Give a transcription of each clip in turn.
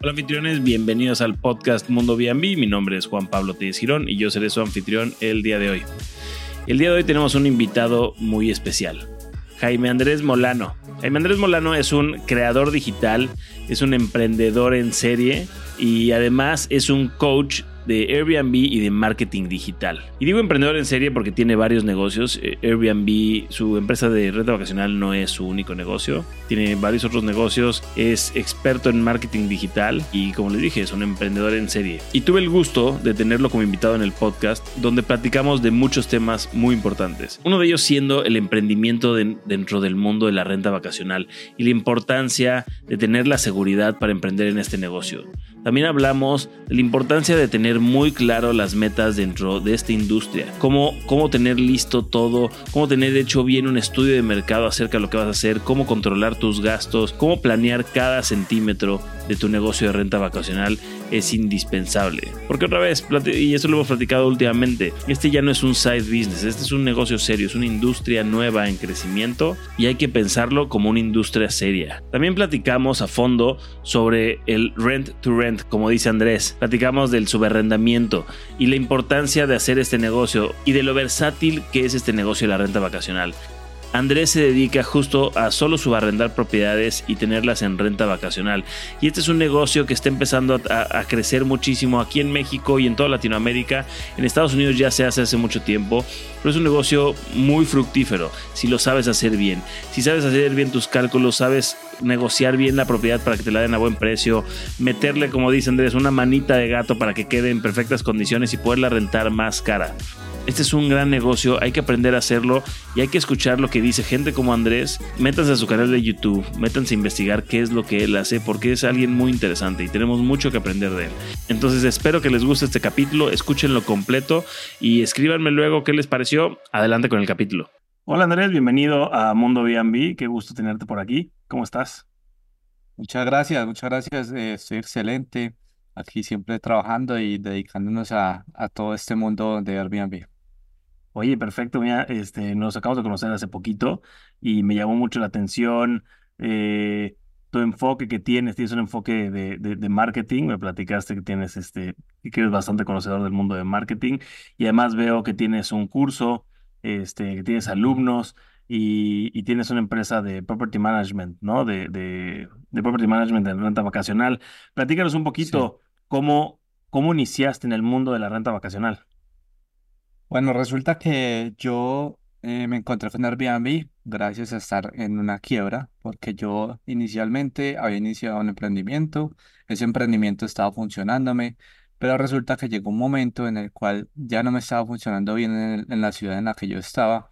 Hola anfitriones, bienvenidos al podcast Mundo B&B. Mi nombre es Juan Pablo Telles Girón y yo seré su anfitrión el día de hoy. El día de hoy tenemos un invitado muy especial, Jaime Andrés Molano. Jaime Andrés Molano es un creador digital, es un emprendedor en serie y además es un coach de Airbnb y de marketing digital. Y digo emprendedor en serie porque tiene varios negocios. Eh, Airbnb, su empresa de renta vacacional no es su único negocio. Tiene varios otros negocios. Es experto en marketing digital y como les dije, es un emprendedor en serie. Y tuve el gusto de tenerlo como invitado en el podcast donde platicamos de muchos temas muy importantes. Uno de ellos siendo el emprendimiento dentro del mundo de la renta vacacional y la importancia de tener la seguridad para emprender en este negocio. También hablamos de la importancia de tener muy claro las metas dentro de esta industria, cómo, cómo tener listo todo, cómo tener hecho bien un estudio de mercado acerca de lo que vas a hacer, cómo controlar tus gastos, cómo planear cada centímetro de tu negocio de renta vacacional es indispensable. Porque otra vez, y eso lo hemos platicado últimamente, este ya no es un side business, este es un negocio serio, es una industria nueva en crecimiento y hay que pensarlo como una industria seria. También platicamos a fondo sobre el rent to rent, como dice Andrés. Platicamos del subarrendamiento y la importancia de hacer este negocio y de lo versátil que es este negocio de la renta vacacional. Andrés se dedica justo a solo subarrendar propiedades y tenerlas en renta vacacional. Y este es un negocio que está empezando a, crecer muchísimo aquí en México y en toda Latinoamérica. En Estados Unidos ya se hace hace mucho tiempo, pero es un negocio muy fructífero si lo sabes hacer bien. Si sabes hacer bien tus cálculos, sabes negociar bien la propiedad para que te la den a buen precio, meterle, como dice Andrés, una manita de gato para que quede en perfectas condiciones y poderla rentar más cara. Este es un gran negocio, hay que aprender a hacerlo y hay que escuchar lo que dice gente como Andrés. Métanse a su canal de YouTube, métanse a investigar qué es lo que él hace, porque es alguien muy interesante y tenemos mucho que aprender de él. Entonces espero que les guste este capítulo, escúchenlo completo y escríbanme luego qué les pareció. Adelante con el capítulo. Hola Andrés, bienvenido a Mundo B&B, qué gusto tenerte por aquí. ¿Cómo estás? Muchas gracias, muchas gracias, eh, estoy excelente aquí siempre trabajando y dedicándonos a, a todo este mundo de Airbnb. Oye, perfecto, mira, este, nos acabamos de conocer hace poquito y me llamó mucho la atención eh, tu enfoque que tienes, tienes un enfoque de, de, marketing, me platicaste que tienes este, que eres bastante conocedor del mundo de marketing y además veo que tienes un curso, este, que tienes alumnos y, y tienes una empresa de property management, ¿no? De, de, de property management en renta vacacional. Platícanos un poquito cómo, cómo iniciaste en el mundo de la renta vacacional. Bueno, resulta que yo eh, me encontré con Airbnb gracias a estar en una quiebra, porque yo inicialmente había iniciado un emprendimiento, ese emprendimiento estaba funcionándome, pero resulta que llegó un momento en el cual ya no me estaba funcionando bien en, en la ciudad en la que yo estaba,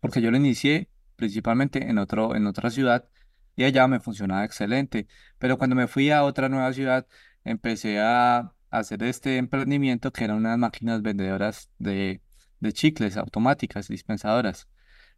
porque yo lo inicié principalmente en otro, en otra ciudad y allá me funcionaba excelente, pero cuando me fui a otra nueva ciudad empecé a hacer este emprendimiento que eran unas máquinas vendedoras de, de chicles automáticas, dispensadoras.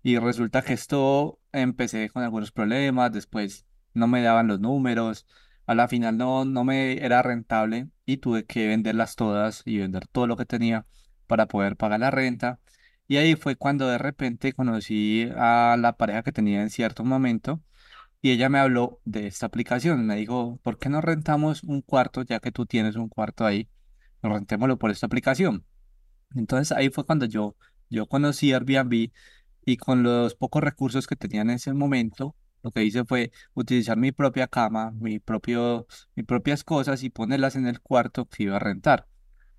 Y resulta que esto empecé con algunos problemas, después no me daban los números, a la final no, no me era rentable y tuve que venderlas todas y vender todo lo que tenía para poder pagar la renta. Y ahí fue cuando de repente conocí a la pareja que tenía en cierto momento y ella me habló de esta aplicación. Me dijo, ¿por qué no rentamos un cuarto, ya que tú tienes un cuarto ahí? Rentémoslo por esta aplicación. Entonces ahí fue cuando yo, yo conocí Airbnb y con los pocos recursos que tenía en ese momento, lo que hice fue utilizar mi propia cama, mi propio, mis propias cosas y ponerlas en el cuarto que iba a rentar.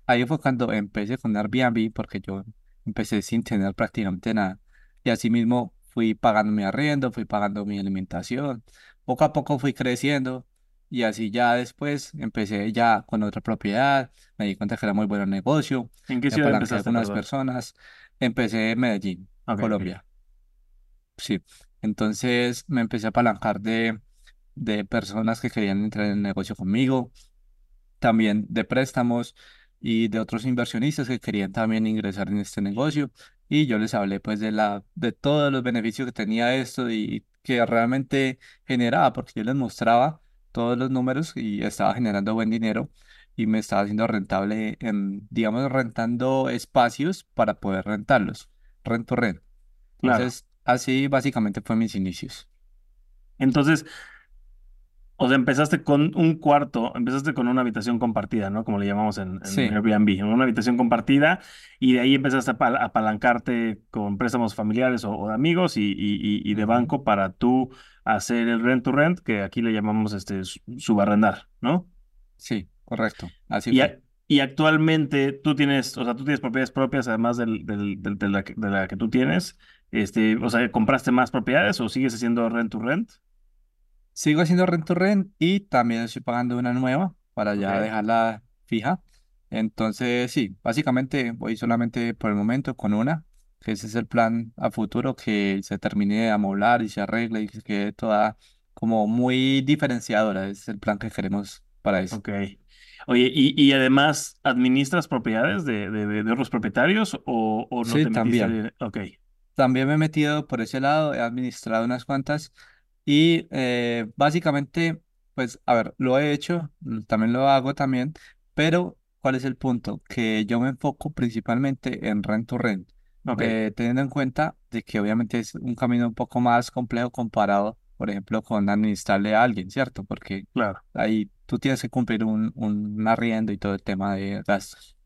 Ahí fue cuando empecé con Airbnb porque yo empecé sin tener prácticamente nada. Y así mismo fui pagando mi arriendo, fui pagando mi alimentación, poco a poco fui creciendo y así ya después empecé ya con otra propiedad, me di cuenta que era muy buen negocio, ¿En qué ciudad empezaste? con unas personas, empecé en Medellín, Colombia. Sí, entonces me empecé a apalancar de, de personas que querían entrar en el negocio conmigo, también de préstamos y de otros inversionistas que querían también ingresar en este negocio y yo les hablé pues de la de todos los beneficios que tenía esto y que realmente generaba porque yo les mostraba todos los números y estaba generando buen dinero y me estaba haciendo rentable en digamos rentando espacios para poder rentarlos rento rent entonces Así básicamente fue mis inicios. Entonces, o sea, empezaste con un cuarto, empezaste con una habitación compartida, ¿no? Como le llamamos en, en Sí, Airbnb, una habitación compartida y de ahí empezaste a apal- apalancarte con préstamos familiares o, o de amigos y, y- y- y de banco para tú hacer el rent to rent, que aquí le llamamos este su- subarrendar, ¿no? Sí, correcto. Así Y, fue. y actualmente tú tienes, o sea, tú tienes propiedades propias además del, del- del- de la, que- de la que tú tienes. Este, o sea, ¿compraste más propiedades o sigues haciendo rent to rent? Sigo haciendo rent to rent y también estoy pagando una nueva para ya Ok. dejarla fija. Entonces, sí, básicamente voy solamente por el momento con una, que ese es el plan a futuro, que se termine de amoblar y se arregle y que quede toda como muy diferenciadora. Ese es el plan que queremos para eso. Ok. Oye, y, y además, ¿administras propiedades de, de, de- de otros propietarios o, o no Sí, te metiste? también. de- Ok, También me he metido por ese lado, he administrado unas cuantas y eh, básicamente, pues, a ver, lo he hecho, también lo hago también, pero ¿cuál es el punto? Que yo me enfoco principalmente en rent to rent, ok, eh, teniendo en cuenta de que obviamente es un camino un poco más complejo comparado, por ejemplo, con administrarle a alguien, ¿cierto? Porque claro. ahí tú tienes que cumplir un, un arriendo y todo el tema de gastos.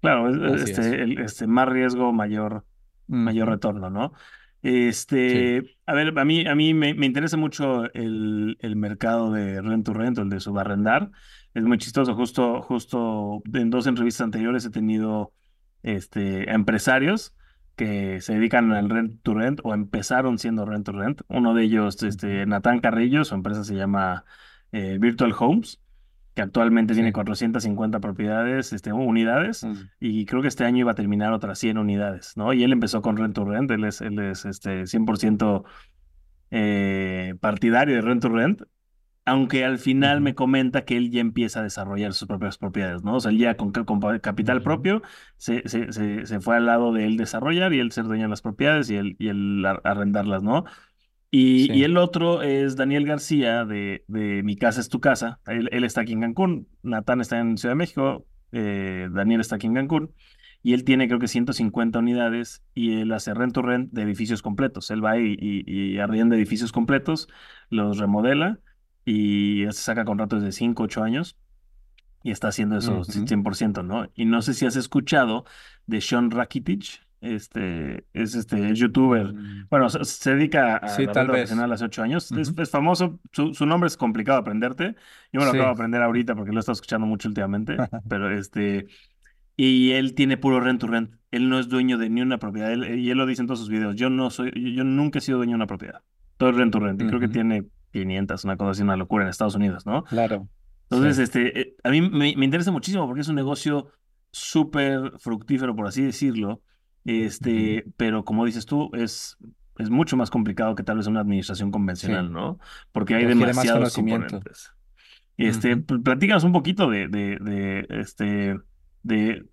Claro, es- Así es- es. este, el, este, más riesgo, mayor, mayor Ujú, retorno, ¿no? Sí. Este, a ver, a mí, a mí me, me interesa mucho el, el mercado de rent to rent, el de subarrendar. Es muy chistoso, justo, justo en dos entrevistas anteriores he tenido este, empresarios que se dedican al rent to rent o empezaron siendo rent to rent. Uno de ellos, este, Natán Carrillo, su empresa se llama eh, Virtual Homes, que actualmente tiene Sí. 450 propiedades, este, unidades y creo que este año iba a terminar otras 100 unidades, ¿no? Y él empezó con Rent to Rent, él es, él es este, 100% eh, partidario de Rent to Rent, aunque al final me comenta que él ya empieza a desarrollar sus propias propiedades, ¿no? O sea, él ya con, capital propio se, se, se, se fue al lado de él desarrollar y él ser dueño de las propiedades y él, y él ar- arrendarlas, ¿no? Y, el otro es Daniel García de, de Mi Casa es Tu Casa. Él, él está aquí en Cancún, Natán está en Ciudad de México, eh, Daniel está aquí en Cancún. Y él tiene creo que 150 unidades y él hace rent to rent de edificios completos. Él va y, y, y arrienda edificios completos, los remodela y se saca contratos de 5 8 años y está haciendo eso Ujú. 100%, ¿no? Y no sé si has escuchado de Sean Rakitic, este, es este youtuber, Mm, bueno, se, se dedica a Sí, la tal vez. hace ocho años, es, es famoso, su, su nombre es complicado de aprenderte, yo me lo acabo de Sí. aprender ahorita porque lo he estado escuchando mucho últimamente, pero este, y él tiene puro rent to rent, él no es dueño de ni una propiedad, él- y él lo dice en todos sus videos, yo no soy, yo, yo nunca he sido dueño de una propiedad, todo es rent to rent, y creo que tiene 500, una cosa así, una locura en Estados Unidos, ¿no? Claro. Entonces, Sí. este, eh, a mí me, me interesa muchísimo porque es un negocio súper fructífero, por así decirlo. Este, pero como dices tú, es, es mucho más complicado que tal vez una administración convencional, Sí. ¿no? Porque hay Requiere más demasiados componentes. Este, pl- platícanos un poquito de, de, de, este, de,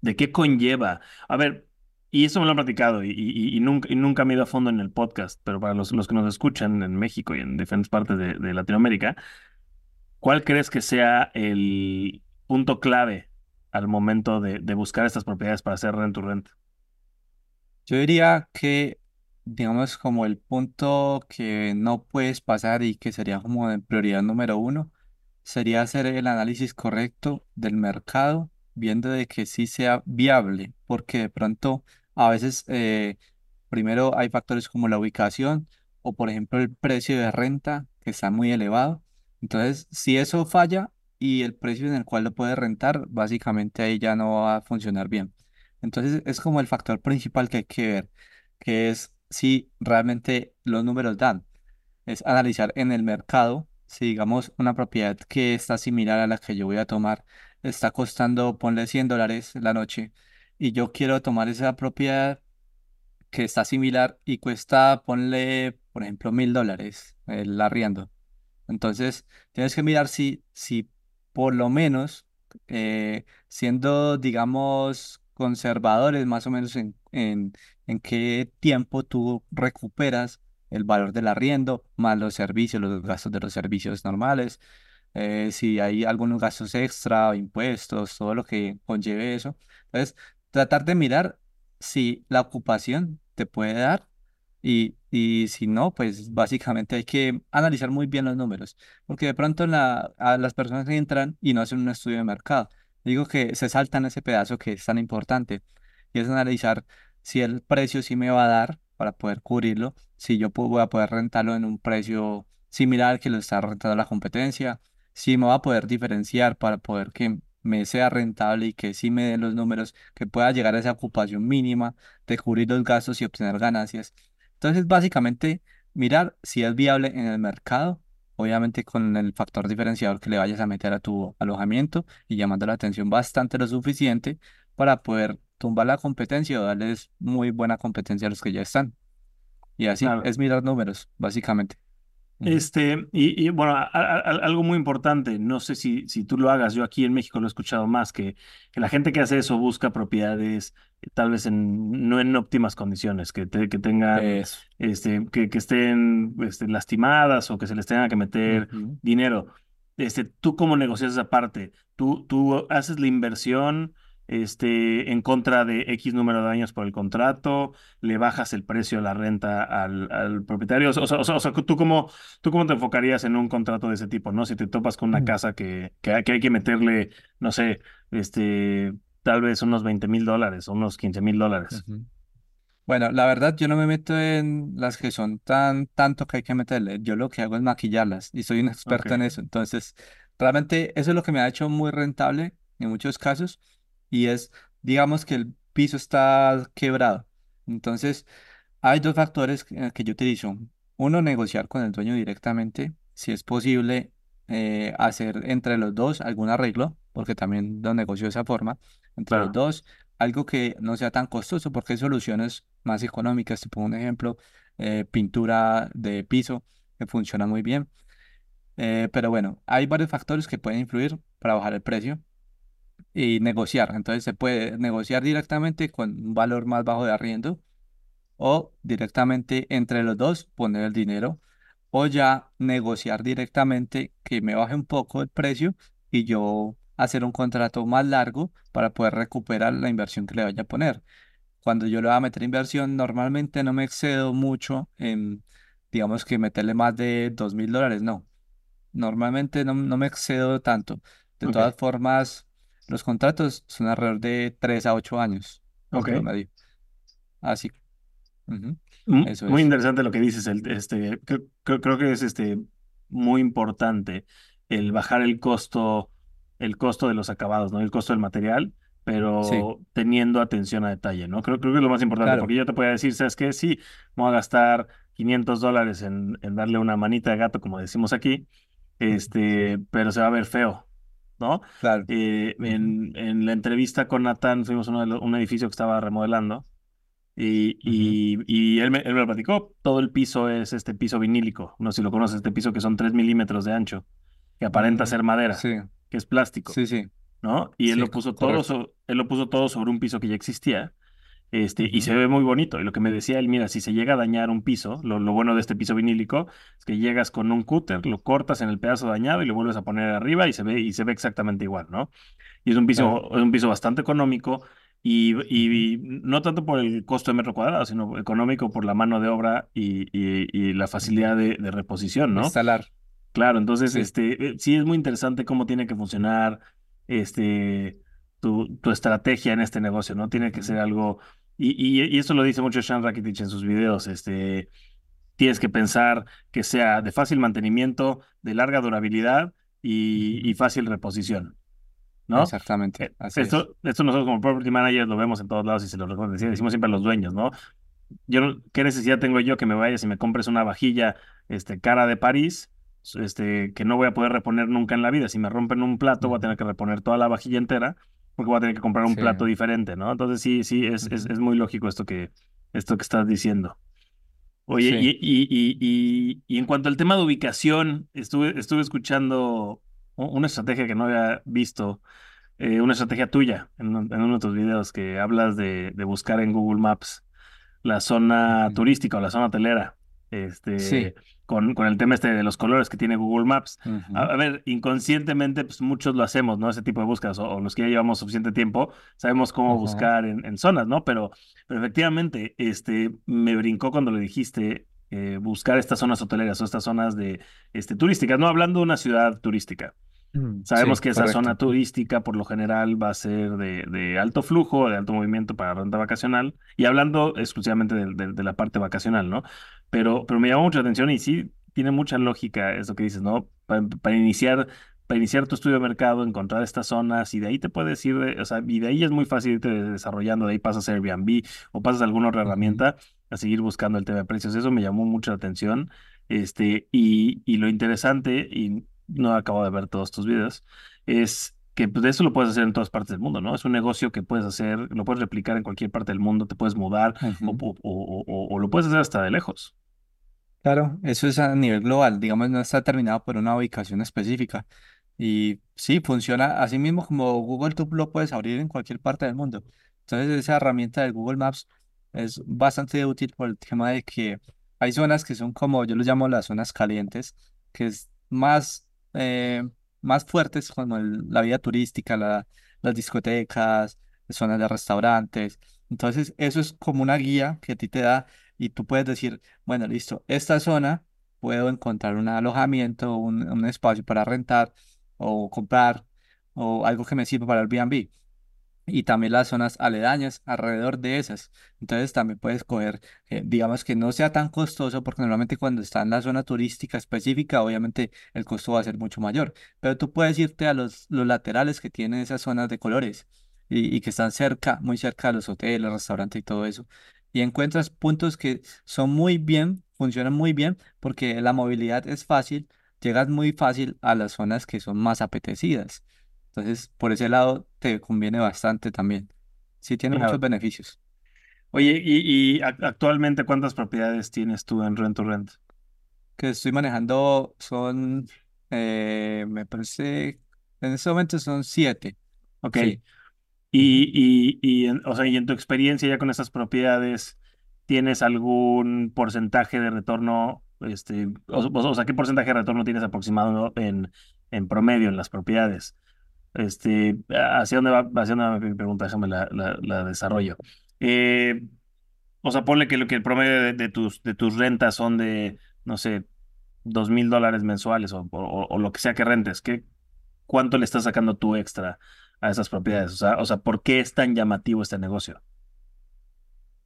de qué conlleva. A ver, y eso me lo han platicado y, y, y nunca, y nunca me he ido a fondo en el podcast, pero para los, los que nos escuchan en México y en diferentes partes de, de Latinoamérica, ¿Cuál crees que sea el punto clave al momento de, de buscar estas propiedades para hacer rent to rent? Yo diría que, digamos, como el punto que no puedes pasar y que sería como de prioridad número uno, sería hacer el análisis correcto del mercado, viendo de que sí sea viable, porque de pronto a veces eh, primero hay factores como la ubicación o por ejemplo el precio de renta que está muy elevado. Entonces, si eso falla y el precio en el cual lo puedes rentar, básicamente ahí ya no va a funcionar bien. Entonces, es como el factor principal que hay que ver, que es si realmente los números dan es analizar en el mercado si, digamos, una propiedad que está similar a la que yo voy a tomar está costando, ponle 100 dólares la noche y yo quiero tomar esa propiedad que está similar y cuesta, ponle, por ejemplo, mil dólares el arriendo. Entonces, tienes que mirar si, si por lo menos, eh, siendo, digamos, conservadores, más o menos en, en, qué tiempo tú recuperas el valor del arriendo, más los servicios, los gastos de los servicios normales, eh, si hay algunos gastos extra impuestos, todo lo que conlleve eso. Entonces, tratar de mirar si la ocupación te puede dar Y, y si no, pues básicamente hay que analizar muy bien los números, porque de pronto las personas que entran y no hacen un estudio de mercado. Digo que se saltan ese pedazo que es tan importante y es analizar si el precio sí me va a dar para poder cubrirlo, si yo puedo, voy a poder rentarlo en un precio similar al que lo está rentando la competencia, si me va a poder diferenciar para poder que me sea rentable y que sí me den los números, que pueda llegar a esa ocupación mínima de cubrir los gastos y obtener ganancias. Entonces, básicamente, mirar si es viable en el mercado, obviamente con el factor diferenciador que le vayas a meter a tu alojamiento y llamando la atención bastante lo suficiente para poder tumbar la competencia o darles muy buena competencia a los que ya están. Y así Claro. es mirar números, básicamente. Este, y, y, bueno, a- a- a- algo muy importante, no sé si, si tú lo hagas, yo aquí en México lo he escuchado más, que, que la gente que hace eso busca propiedades eh, tal vez en, no en óptimas condiciones, que, te- que tengan, Eso. este, que, que estén este, lastimadas o que se les tenga que meter dinero. Este, ¿tú cómo negocias esa parte? ¿Tú, tú haces la inversión este, en contra de X número de años por el contrato? ¿Le bajas el precio de la renta al, al propietario? O sea, o sea, o sea, ¿tú cómo, ¿Tú cómo te enfocarías en un contrato de ese tipo, no? Si te topas con una casa que, que, hay- que hay que meterle, no sé, este, tal vez unos 20 mil dólares o unos 15 mil dólares. Bueno, la verdad yo no me meto en las que son tan tanto que hay que meterle. Yo lo que hago es maquillarlas y soy un experto en eso. Entonces, realmente eso es lo que me ha hecho muy rentable en muchos casos y es, digamos que el piso está quebrado. Entonces, hay dos factores que, que yo utilizo. Uno, negociar con el dueño directamente, si es posible eh, hacer entre los dos algún arreglo, porque también lo negocio de esa forma, entre los dos algo que no sea tan costoso, porque hay soluciones más económicas. Te pongo un ejemplo, eh, pintura de piso, que funciona muy bien. Eh, pero bueno, hay varios factores que pueden influir para bajar el precio y negociar. Entonces se puede negociar directamente con un valor más bajo de arriendo o directamente entre los dos poner el dinero o ya negociar directamente que me baje un poco el precio y yo hacer un contrato más largo para poder recuperar la inversión que le vaya a poner. Cuando yo le voy a meter inversión, normalmente no me excedo mucho en, digamos que meterle más de dos mil dólares, no. Normalmente no, no me excedo tanto. De todas formas, los contratos son alrededor de 3 a 8 años ok. Así, ujú, M- Eso Muy es. interesante lo que dices, el, este, creo, que es este, muy importante el bajar el costo, el costo de los acabados, ¿no? El costo del material, Sí, pero teniendo atención a detalle, ¿no? Creo, creo que es lo más importante, claro. porque yo te podría decir, ¿sabes qué? Sí, voy a gastar 500 dólares en, en darle una manita de gato, como decimos aquí, este, pero se va a ver feo, ¿no? Claro. Eh, en, en la entrevista con Natán fuimos a un edificio que estaba remodelando. Y, y, y él, me, él me lo platicó. Todo el piso es este piso vinílico. No sé si lo conoces, este piso que son 3 milímetros de ancho, que aparenta ser madera, Sí, que es plástico, sí, sí, ¿no? Y él sí, lo puso todo, so- él lo puso todo sobre un piso que ya existía. Este, y se ve muy bonito. Y lo que me decía él, mira, si se llega a dañar un piso, lo, lo bueno de este piso vinílico es que llegas con un cúter, lo cortas en el pedazo dañado y lo vuelves a poner arriba y se ve, y se ve exactamente igual, ¿no? Y es un piso, es un piso bastante económico y, y no tanto por el costo de metro cuadrado, sino económico por la mano de obra y, y- la facilidad de, de reposición, ¿no? Instalar, Claro, entonces, sí. este, eh, sí es muy interesante cómo tiene que funcionar, este, tu, tu estrategia en este negocio, ¿no? Tiene que ser algo, y, y, y eso lo dice mucho Sean Rakitic en sus videos, este, tienes que pensar que sea de fácil mantenimiento, de larga durabilidad y, fácil reposición. ¿no? Exactamente, Eh, así es. Esto, esto nosotros como property managers lo vemos en todos lados y se lo decimos siempre a los dueños, ¿no? Yo, ¿qué necesidad tengo yo que me vayas y me compres una vajilla, este, cara de París, este, que no voy a poder reponer nunca en la vida? Si me rompen un plato, voy a tener que reponer toda la vajilla entera, porque voy a tener que comprar un Sí. plato diferente, ¿no? Entonces sí, sí, es, es, muy lógico esto que, esto que estás diciendo. Oye, y, Sí. y, y, y, y en cuanto al tema de ubicación, estuve, estuve escuchando una estrategia que no había visto eh, una estrategia tuya en, un- en uno de tus videos que hablas de, de buscar en Google Maps la zona turística o la zona hotelera. Este, Sí. Con, con el tema este de los colores que tiene Google Maps. A, ver, inconscientemente, pues muchos lo hacemos, ¿no? Ese tipo de búsquedas, o, o los que ya llevamos suficiente tiempo, sabemos cómo buscar en, en zonas, ¿no? Pero, pero efectivamente, este, me brincó cuando le dijiste eh, buscar estas zonas hoteleras o estas zonas de, este, turísticas, no hablando de una ciudad turística. Mm, Sabemos Sí, que esa zona correcto. turística por lo general va a ser de, de alto flujo, de alto movimiento para renta vacacional, y hablando exclusivamente de, la parte vacacional, ¿no? Pero, pero me llamó mucha atención y sí, tiene mucha lógica eso que dices, ¿no? Pa- Para, iniciar, para iniciar tu estudio de mercado, encontrar estas zonas y de ahí te puedes ir, de- o sea, y de ahí es muy fácil irte desarrollando, de ahí pasas a Airbnb o pasas a alguna otra Ujú. herramienta a seguir buscando el tema de precios. Eso me llamó mucho la atención. Este, y, y lo interesante, y no acabo de ver todos tus videos, es que pues, eso lo puedes hacer en todas partes del mundo, ¿no? Es un negocio que puedes hacer, lo puedes replicar en cualquier parte del mundo, te puedes mudar o, o, o, o- o lo puedes hacer hasta de lejos. Claro, eso es a nivel global, digamos, no está terminado por una ubicación específica. Y sí, funciona así mismo como Google, tú lo puedes abrir en cualquier parte del mundo. Entonces, esa herramienta de Google Maps es bastante útil por el tema de que hay zonas que son como, yo los llamo las zonas calientes, que es más, eh, más fuertes como el- la vida turística, la- las discotecas, zonas de restaurantes. Entonces, eso es como una guía que a ti te da y tú puedes decir, bueno, listo, esta zona puedo encontrar un alojamiento, un, un espacio para rentar o comprar o algo que me sirva para el Airbnb. Y también las zonas aledañas alrededor de esas. Entonces también puedes coger, eh, digamos que no sea tan costoso, porque normalmente cuando está en la zona turística específica, obviamente el costo va a ser mucho mayor. Pero tú puedes irte a los, los laterales que tienen esas zonas de colores y, que están cerca, muy cerca de los hoteles, restaurantes y todo eso. Y encuentras puntos que son muy bien, funcionan muy bien, porque la movilidad es fácil, llegas muy fácil a las zonas que son más apetecidas. Entonces, por ese lado te conviene bastante también. Sí, tiene muchos beneficios. Oye, y, y ac- actualmente, ¿cuántas propiedades tienes tú en Rent to Rent? Que estoy manejando son, eh, me parece, en este momento son siete. Ok. Sí. Y, y, y, en, o sea, y en tu experiencia ya con estas propiedades, ¿tienes algún porcentaje de retorno? Este, o, o sea, ¿qué porcentaje de retorno tienes aproximado en, en promedio en las propiedades? Este, ¿hacia dónde va, hacia dónde va mi pregunta? Déjame la, la, desarrollo. Eh, o sea, ponle que lo que el promedio de, tus, de tus rentas son de, no sé, dos mil dólares mensuales o, lo que sea que rentes. ¿Qué, cuánto le estás sacando tú extra a esas propiedades? O sea, o sea, ¿por qué es tan llamativo este negocio?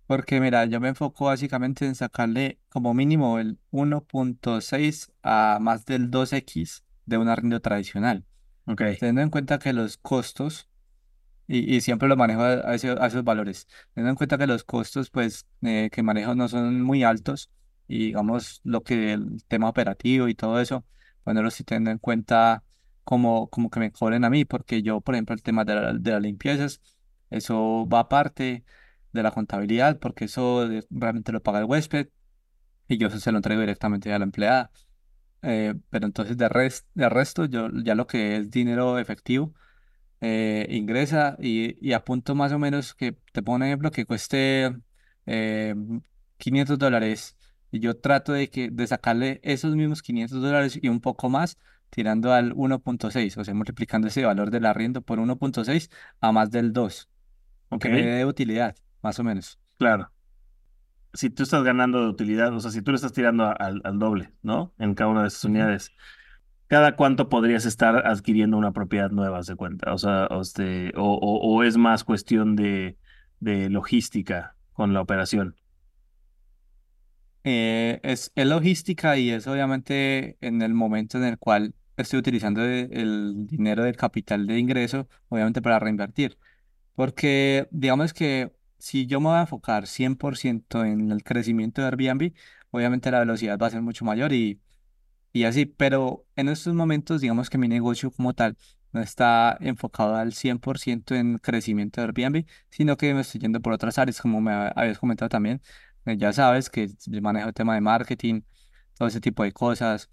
Porque mira, yo me enfoco básicamente en sacarle como mínimo el uno punto seis a más del dos x de un arriendo tradicional. Ok, Teniendo en cuenta que los costos Y, y siempre lo manejo a, a a esos valores. Teniendo en cuenta que los costos, pues, eh, que manejo no son muy altos y digamos lo que el tema operativo y todo eso, bueno, lo teniendo en cuenta como, como que me cobren a mí, porque yo, por ejemplo, el tema de, la- de las limpiezas, eso va aparte de la contabilidad, porque eso de- realmente lo paga el huésped y yo eso se lo entrego directamente a la empleada. Eh, pero entonces de, res- de resto, yo ya lo que es dinero efectivo eh, ingresa y, y apunto más o menos que te pongo un ejemplo que cueste eh, 500 dólares y yo trato de, que, de sacarle esos mismos 500 dólares y un poco más tirando al uno punto seis o sea, multiplicando ese valor del arriendo por uno punto seis a más del 2 ok, que me dé utilidad, más o menos. claro. Si tú estás ganando de utilidad, o sea, si tú le estás tirando a- al, al doble, ¿no? En cada una de esas unidades, ¿cada cuánto podrías estar adquiriendo una propiedad nueva, se cuenta? O sea, o, este, o, o, o es más cuestión de, de logística con la operación. Eh, es, es logística y es obviamente en el momento en el cual estoy utilizando e- el dinero del capital de ingreso, obviamente para reinvertir. Porque digamos que si yo me voy a enfocar 100% en el crecimiento de Airbnb, obviamente la velocidad va a ser mucho mayor y, y así, pero en estos momentos digamos que mi negocio como tal no está enfocado al 100% en crecimiento de Airbnb, sino que me estoy yendo por otras áreas, como me ha- habías comentado también. Eh, Ya sabes que manejo el tema de marketing, todo ese tipo de cosas.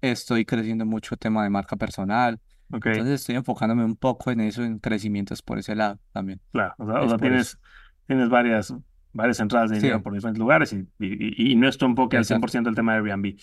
Estoy creciendo mucho el tema de marca personal. Ok, Entonces estoy enfocándome un poco en eso, en crecimientos por ese lado también. claro. O sea, o sea, por eso. Tienes, varias, varias entradas de Sí, dinero por diferentes lugares y, y, y no es tu enfoque al exacto, 100% el tema de Airbnb.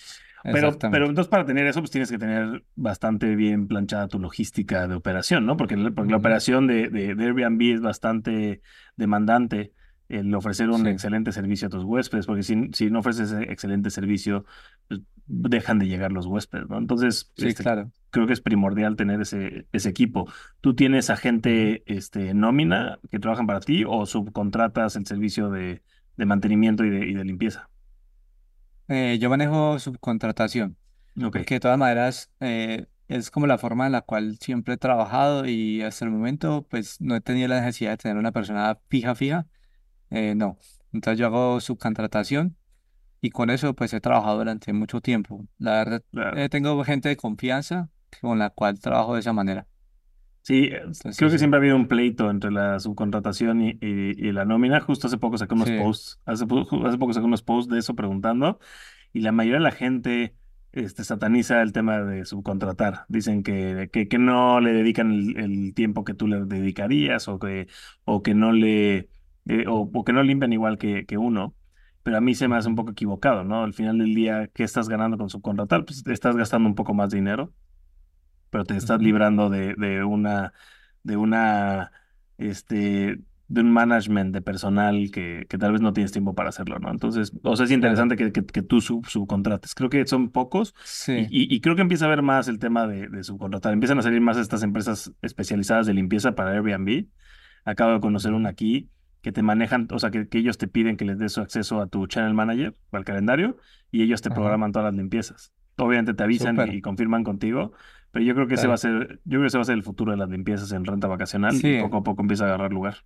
Pero, pero entonces para tener eso, pues tienes que tener bastante bien planchada tu logística de operación, ¿no? Porque, la- operación de, de, de Airbnb es bastante demandante el ofrecer un Sí, excelente servicio a tus huéspedes, porque si, si no ofreces excelente servicio, pues dejan de llegar los huéspedes, ¿no? Entonces, sí, este, claro. creo que es primordial tener ese, ese equipo. ¿Tú tienes a gente, este, nómina que trabajan para ti o subcontratas el servicio de, de mantenimiento y de, y de limpieza? Eh, yo manejo subcontratación, Ok, porque de todas maneras eh, es como la forma en la cual siempre he trabajado y hasta el momento pues no he tenido la necesidad de tener una persona fija, fija. Eh, no. Entonces yo hago subcontratación y con eso pues he trabajado durante mucho tiempo. La verdad, claro. eh, tengo gente de confianza con la cual trabajo de esa manera. Sí, es- creo Entonces que sí, siempre ha habido un pleito entre la subcontratación y, y- y la nómina. Justo hace poco saqué unos sí, posts, hace, po- ju- hace poco saqué unos posts de eso preguntando y la mayoría de la gente este, sataniza el tema de subcontratar. Dicen que, que, que no le dedican el, el tiempo que tú le dedicarías o que, o que no le, eh, o, o que no limpian igual que, que uno. Pero a mí se me hace un poco equivocado, ¿no? Al final del día, ¿qué estás ganando con subcontratar? Pues estás gastando un poco más de dinero pero te estás librando de, de una, de una, este, de un management de personal que, que tal vez no tienes tiempo para hacerlo, ¿no? Entonces, o sea, es interesante que, que, que tú sub, subcontrates. Creo que son pocos Sí. y, y creo que empieza a haber más el tema de, de subcontratar. Empiezan a salir más estas empresas especializadas de limpieza para Airbnb. Acabo de conocer una aquí que te manejan, o sea, que, que ellos te piden que les des su acceso a tu channel manager al calendario y ellos te Ajá. programan todas las limpiezas. Obviamente te avisan y, Súper. y confirman contigo, pero yo creo que ese va a Claro. ser, yo creo que ese va a ser el futuro de las limpiezas en renta vacacional y Sí. poco a poco empieza a agarrar lugar.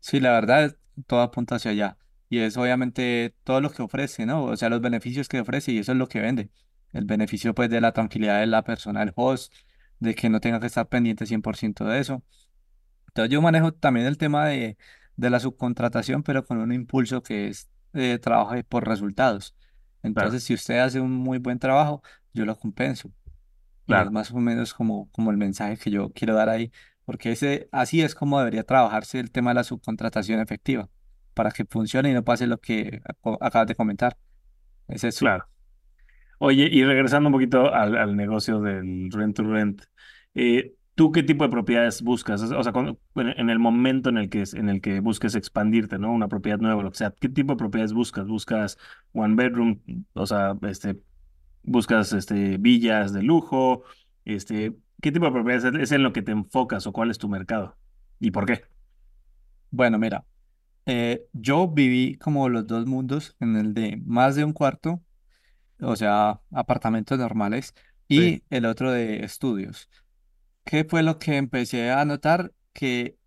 Sí, la verdad, todo apunta hacia allá. Y es obviamente todo lo que ofrece, ¿no? O sea, los beneficios que ofrece y eso es lo que vende. El beneficio, pues, de la tranquilidad de la persona, del host, de que no tenga que estar pendiente 100% de eso. Entonces, yo manejo también el tema de, de la subcontratación, pero con un impulso que es eh, trabajo por resultados. Claro, Entonces, si usted hace un muy buen trabajo, yo lo compenso. Y es claro, más o menos como, como el mensaje que yo quiero dar ahí, porque ese, así es como debería trabajarse el tema de la subcontratación efectiva, para que funcione y no pase lo que acabas de comentar. Es eso. claro. Oye, y regresando un poquito al, al negocio del rent to rent, eh, ¿tú qué tipo de propiedades buscas? O sea, cuando- en el momento en el que, en el que busques expandirte, ¿no? Una propiedad nueva, lo que sea, ¿qué tipo de propiedades buscas? ¿Buscas one bedroom? O sea, este, buscas este, villas de lujo, este, ¿qué tipo de propiedades es es en lo que te enfocas o cuál es tu mercado? ¿Y por qué? Bueno, mira, eh, yo viví como los dos mundos, en el de más de un cuarto, o sea, apartamentos normales, Sí, y el otro de estudios. ¿Qué fue lo que empecé a notar? Que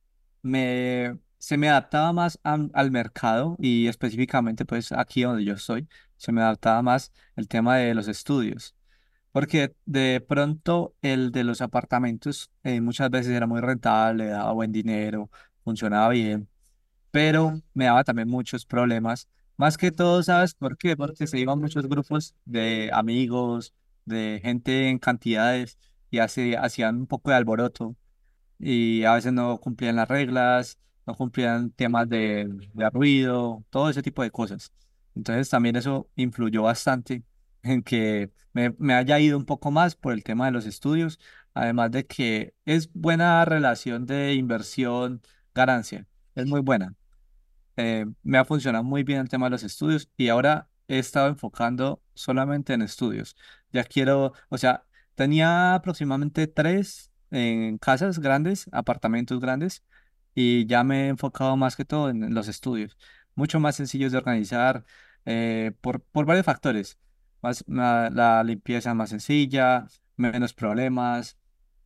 me, se me adaptaba más am- al mercado y específicamente pues aquí donde yo estoy, se me adaptaba más el tema de los estudios. Porque de pronto el de los apartamentos eh, muchas veces era muy rentable, daba buen dinero, funcionaba bien, pero me daba también muchos problemas. Más que todo, ¿sabes por qué? Porque se iban muchos grupos de amigos, de gente en cantidades y así hacían un poco de alboroto y a veces no cumplían las reglas, no cumplían temas de, de ruido, todo ese tipo de cosas. Entonces también eso influyó bastante en que me, haya ido un poco más por el tema de los estudios, además de que es buena relación de inversión-ganancia, es muy buena eh, me ha funcionado muy bien el tema de los estudios y ahora he estado enfocando solamente en estudios. Ya quiero, o sea, tenía aproximadamente tres en casas grandes, apartamentos grandes, y ya me he enfocado más que todo en, los estudios. Mucho más sencillos de organizar eh, por, por varios factores. Más, la, la limpieza más sencilla, menos problemas,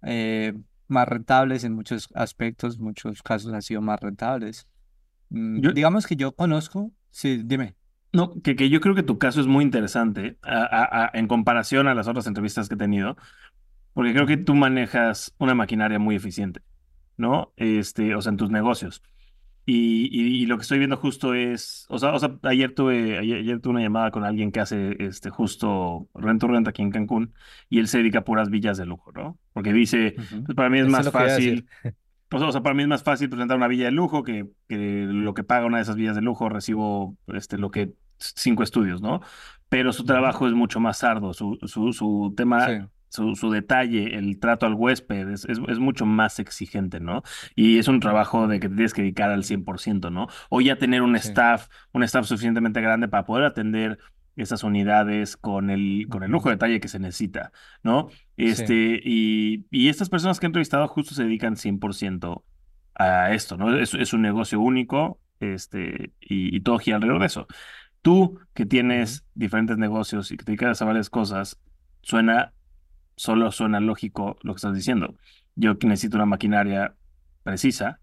eh, más rentables en muchos aspectos, muchos casos han sido más rentables. Mm, yo, digamos que yo conozco, sí, dime. No, que, que yo creo que tu caso es muy interesante a- a- a- en comparación a las otras entrevistas que he tenido, porque creo que tú manejas una maquinaria muy eficiente, ¿no? Este, o sea, en tus negocios. Y, y, y lo que estoy viendo justo es, o sea, o sea, ayer tuve, ayer, ayer tuve una llamada con alguien que hace este justo rento renta aquí en Cancún y él se dedica a puras villas de lujo, ¿no? Porque dice, ujú. pues para mí es Eso es más decir. fácil o sea, para mí es más fácil presentar una villa de lujo que, que lo que paga una de esas villas de lujo recibo este, lo que cinco estudios, ¿no? Pero su trabajo es mucho más arduo, su, su, su tema, su, su, detalle, el trato al huésped es, es, es, mucho más exigente, ¿no? Y es un trabajo de que te tienes que dedicar al 100%, ¿no? O ya tener un sí. staff, un staff suficientemente grande para poder atender esas unidades con el, con el lujo de detalle que se necesita, ¿no? Este, sí. y, y estas personas que he entrevistado justo se dedican 100% a esto, ¿no? Es, es un negocio único, este, y, y todo gira alrededor de eso. Tú que tienes diferentes negocios y que te dedicas a varias cosas, suena, solo suena lógico lo que estás diciendo. Yo que necesito una maquinaria precisa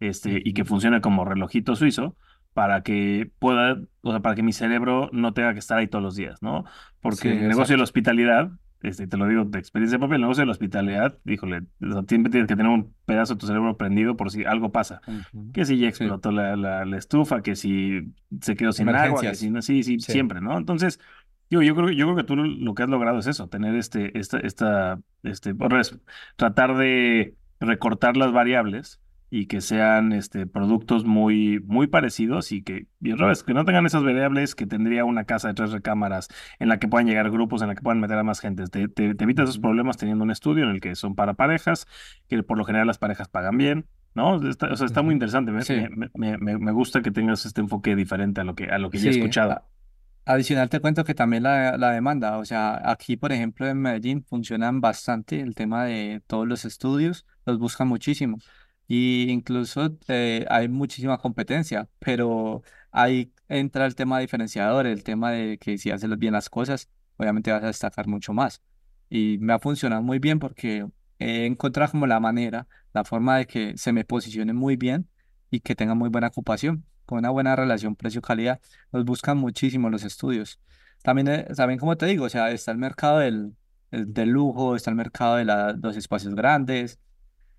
este, y que funcione como relojito suizo para que pueda, o sea, para que mi cerebro no tenga que estar ahí todos los días, ¿no? Porque sí, el negocio de la hospitalidad, este, te lo digo de experiencia propia, el negocio de la hospitalidad, híjole, siempre tienes que tener un pedazo de tu cerebro prendido por si algo pasa. Uh -huh. Que si ya explotó sí. la, la, la, estufa, que si se quedó sin agua, que si no, sí, sí, sí, siempre, ¿no? Entonces, yo, yo, creo, yo creo que tú lo que has logrado es eso, tener este, esta, esta, este, tratar de recortar las variables y que sean este, productos muy, muy parecidos y que, y que no tengan esas variables que tendría una casa de tres recámaras en la que puedan llegar grupos, en la que puedan meter a más gente. Te, te, te evitas esos problemas teniendo un estudio en el que son para parejas, que por lo general las parejas pagan bien, ¿no? Está, o sea, está muy interesante. Me, sí. me, me, me, gusta que tengas este enfoque diferente a lo que, a lo que sí. ya he escuchado. Adicional te cuento que también la, la, demanda, o sea, aquí por ejemplo en Medellín funcionan bastante el tema de todos los estudios, los buscan muchísimo y incluso eh, hay muchísima competencia, pero ahí entra el tema diferenciador, el tema de que si haces bien las cosas, obviamente vas a destacar mucho más. Y me ha funcionado muy bien porque he encontrado como la manera, la forma de que se me posicione muy bien y que tenga muy buena ocupación, con una buena relación precio-calidad. Los buscan muchísimo los estudios. También, eh, también como te digo, o sea, está el mercado del, del lujo, está el mercado de la, los espacios grandes,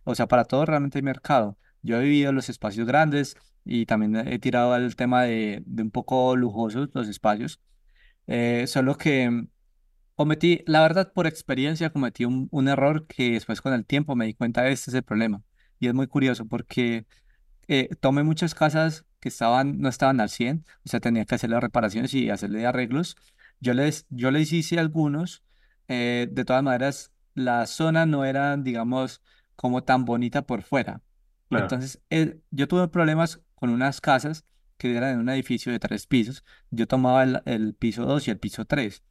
o sea, para todo realmente hay mercado. Yo he vivido los espacios grandes y también he tirado al tema de, un poco lujosos los espacios. Eh, solo que cometí, la verdad, por experiencia, cometí un, error que después con el tiempo me di cuenta de este es el problema. Y es muy curioso porque eh, tomé muchas casas que estaban, no estaban al 100, o sea, tenía que hacerle reparaciones y hacerle arreglos. Yo les, yo les hice algunos, eh, de todas maneras, la zona no era, digamos, como tan bonita por fuera. Claro. Entonces, el, yo tuve problemas con unas casas que eran en un edificio de tres pisos. Yo tomaba el, el piso 2 y el piso 3.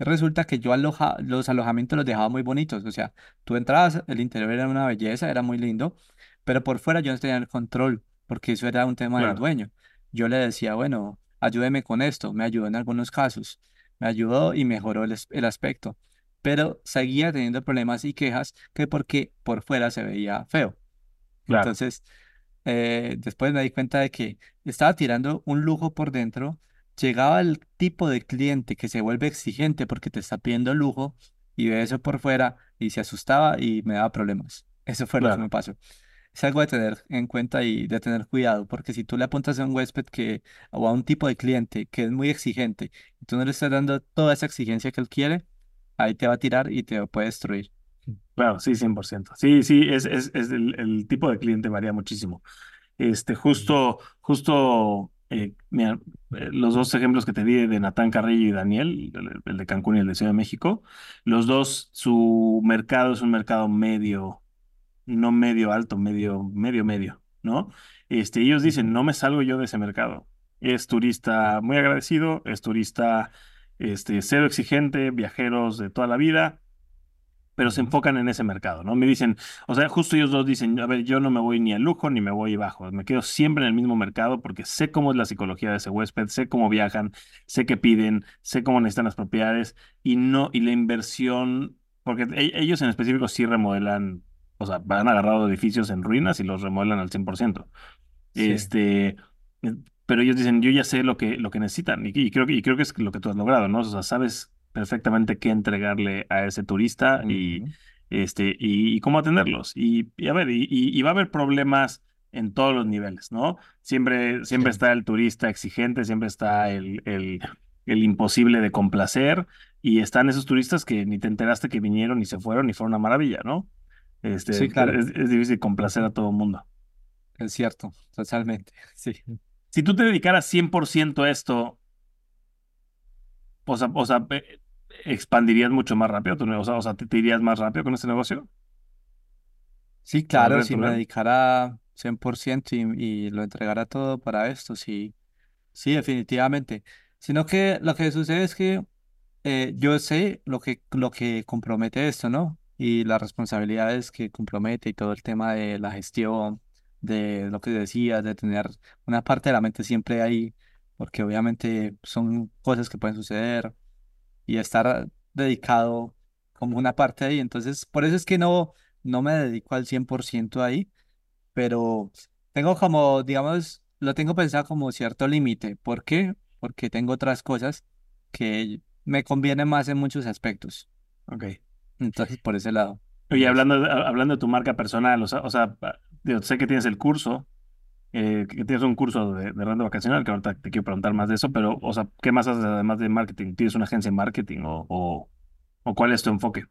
Y resulta que yo aloja, los alojamientos los dejaba muy bonitos. O sea, tú entrabas, el interior era una belleza, era muy lindo, pero por fuera yo no tenía el control, porque eso era un tema claro. del dueño. Yo le decía, bueno, ayúdeme con esto. Me ayudó en algunos casos. Me ayudó y mejoró el, el aspecto pero seguía teniendo problemas y quejas que porque por fuera se veía feo. Claro. Entonces, eh, después me di cuenta de que estaba tirando un lujo por dentro, llegaba el tipo de cliente que se vuelve exigente porque te está pidiendo lujo y ve eso por fuera y se asustaba y me daba problemas. Eso fue claro. lo que me pasó. Es algo de tener en cuenta y de tener cuidado, porque si tú le apuntas a un huésped que, o a un tipo de cliente que es muy exigente y tú no le estás dando toda esa exigencia que él quiere, ahí te va a tirar y te puede destruir. Claro, sí, 100%. Sí, sí, es, es, es el, el, tipo de cliente varía muchísimo. Este, justo, justo, eh, mira, eh, los dos ejemplos que te di de Natán Carrillo y Daniel, el, el, de Cancún y el de Ciudad de México, los dos, su mercado es un mercado medio, no medio alto, medio, medio, medio, ¿no? Este, ellos dicen, no me salgo yo de ese mercado. Es turista muy agradecido, es turista este, cero exigente, viajeros de toda la vida, pero se enfocan en ese mercado, ¿no? Me dicen, o sea, justo ellos dos dicen, a ver, yo no me voy ni a lujo ni me voy bajo, me quedo siempre en el mismo mercado porque sé cómo es la psicología de ese huésped, sé cómo viajan, sé qué piden, sé cómo necesitan las propiedades y no, y la inversión, porque e, ellos en específico sí remodelan, o sea, van agarrado edificios en ruinas y los remodelan al 100%. Sí. Este, pero ellos dicen, yo ya sé lo que, lo que necesitan y, y, creo, que, y creo que es lo que tú has logrado, ¿no? O sea, sabes perfectamente qué entregarle a ese turista uh -huh. y, este, y, y, cómo atenderlos. Y, y a ver, y, va a haber problemas en todos los niveles, ¿no? Siempre, siempre sí. está el turista exigente, siempre está el, el, el, imposible de complacer y están esos turistas que ni te enteraste que vinieron ni se fueron y fue una maravilla, ¿no? Este, Sí, claro, es, es difícil complacer a todo el mundo. es cierto, totalmente. Sí. Si tú te dedicaras 100% a esto, o sea, o sea, eh, expandirías mucho más rápido tu negocio, o sea, te, te irías más rápido con este negocio Sí, claro, si me dedicara 100% y, y lo entregara todo para esto, sí, sí, definitivamente. Sino que lo que sucede es que eh, yo sé lo que, lo que compromete esto, ¿no? Y las responsabilidades que compromete y todo el tema de la gestión, de lo que decías, de tener una parte de la mente siempre ahí, porque obviamente son cosas que pueden suceder y estar dedicado como una parte ahí. Entonces, por eso es que no, no me dedico al 100% ahí, pero tengo como, digamos, lo tengo pensado como cierto límite. ¿Por qué? Porque tengo otras cosas que me convienen más en muchos aspectos. Ok. Entonces, por ese lado. Oye, hablando de, hablando de tu marca personal, o sea, o sea, digo, sé que tienes el curso, eh, que tienes un curso de, de renta vacacional, que ahorita te quiero preguntar más de eso, pero, o sea, ¿qué más haces además de marketing? ¿Tienes una agencia de marketing o, o, o cuál es tu enfoque?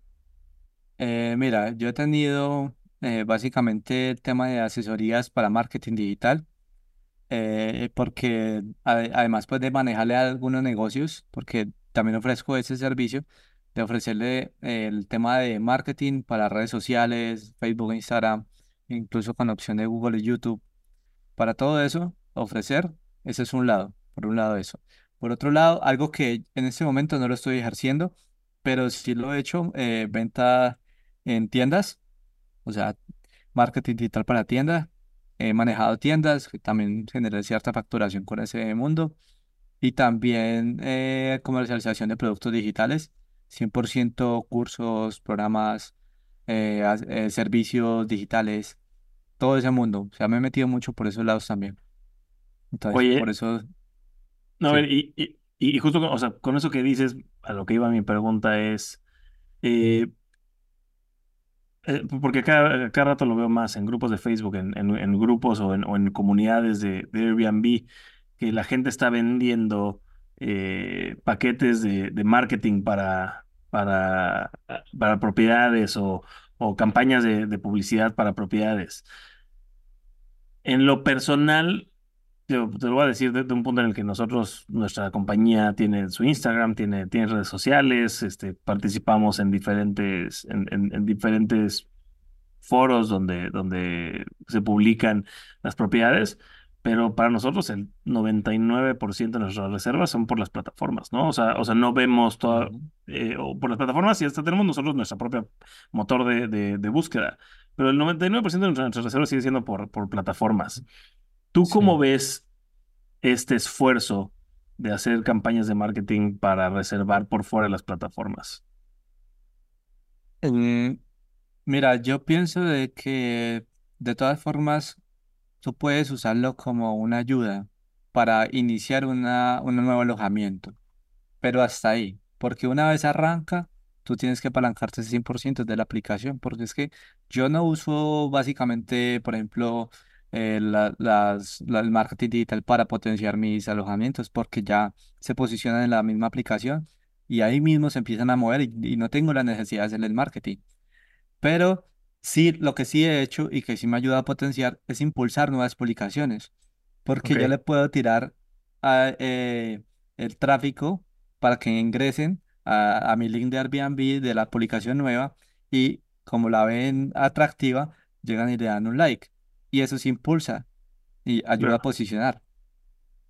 Eh, mira, yo he tenido eh, básicamente el tema de asesorías para marketing digital. eh, porque ade- además pues de manejarle a algunos negocios, porque también ofrezco ese servicio, de ofrecerle eh, el tema de marketing para redes sociales, Facebook, Instagram, incluso con opción de Google y YouTube. Para todo eso, ofrecer, ese es un lado, por un lado eso. Por otro lado, algo que en este momento no lo estoy ejerciendo, pero sí lo he hecho, eh, venta en tiendas, o sea, marketing digital para tiendas. He manejado tiendas, también generé cierta facturación con ese mundo. Y también eh, comercialización de productos digitales, 100% cursos, programas, eh, eh, servicios digitales, todo ese mundo. O sea, me he metido mucho por esos lados también. Entonces, por Oye, eso, no, a ver, y, y, y justo con, o sea, con eso que dices, a lo que iba mi pregunta es, eh, Eh, porque cada, cada rato lo veo más en grupos de Facebook, en, en, en grupos o en, o en comunidades de, de Airbnb, que la gente está vendiendo eh, paquetes de, marketing para, para, para propiedades o, o campañas de, publicidad para propiedades. En lo personal, te, lo voy a decir desde un punto en el que nosotros, nuestra compañía tiene su Instagram, tiene, tiene redes sociales, este, participamos en diferentes, en, en en diferentes foros donde, donde se publican las propiedades, pero para nosotros el 99% de nuestras reservas son por las plataformas, ¿no? O sea, o sea no vemos toda, eh, o por las plataformas y hasta tenemos nosotros nuestra propia motor de, de, de búsqueda, pero el 99% de nuestras reservas sigue siendo por, por plataformas. ¿Tú cómo Sí. ves este esfuerzo de hacer campañas de marketing para reservar por fuera de las plataformas? Mira, yo pienso de que de todas formas tú puedes usarlo como una ayuda para iniciar una, un nuevo alojamiento. pero hasta ahí, porque una vez arranca, tú tienes que apalancarte 100% de la aplicación, porque es que yo no uso básicamente, por ejemplo, eh, la- las, la- el marketing digital para potenciar mis alojamientos, porque ya se posicionan en la misma aplicación y ahí mismo se empiezan a mover y, y no tengo la necesidad de hacer el marketing. Pero sí, lo que sí he hecho y que sí me ayuda a potenciar es impulsar nuevas publicaciones, porque Ok, yo le puedo tirar a, eh, el tráfico para que ingresen a, a mi link de Airbnb de la publicación nueva y como la ven atractiva, llegan y le dan un like. Y eso sí impulsa y ayuda a claro, posicionar.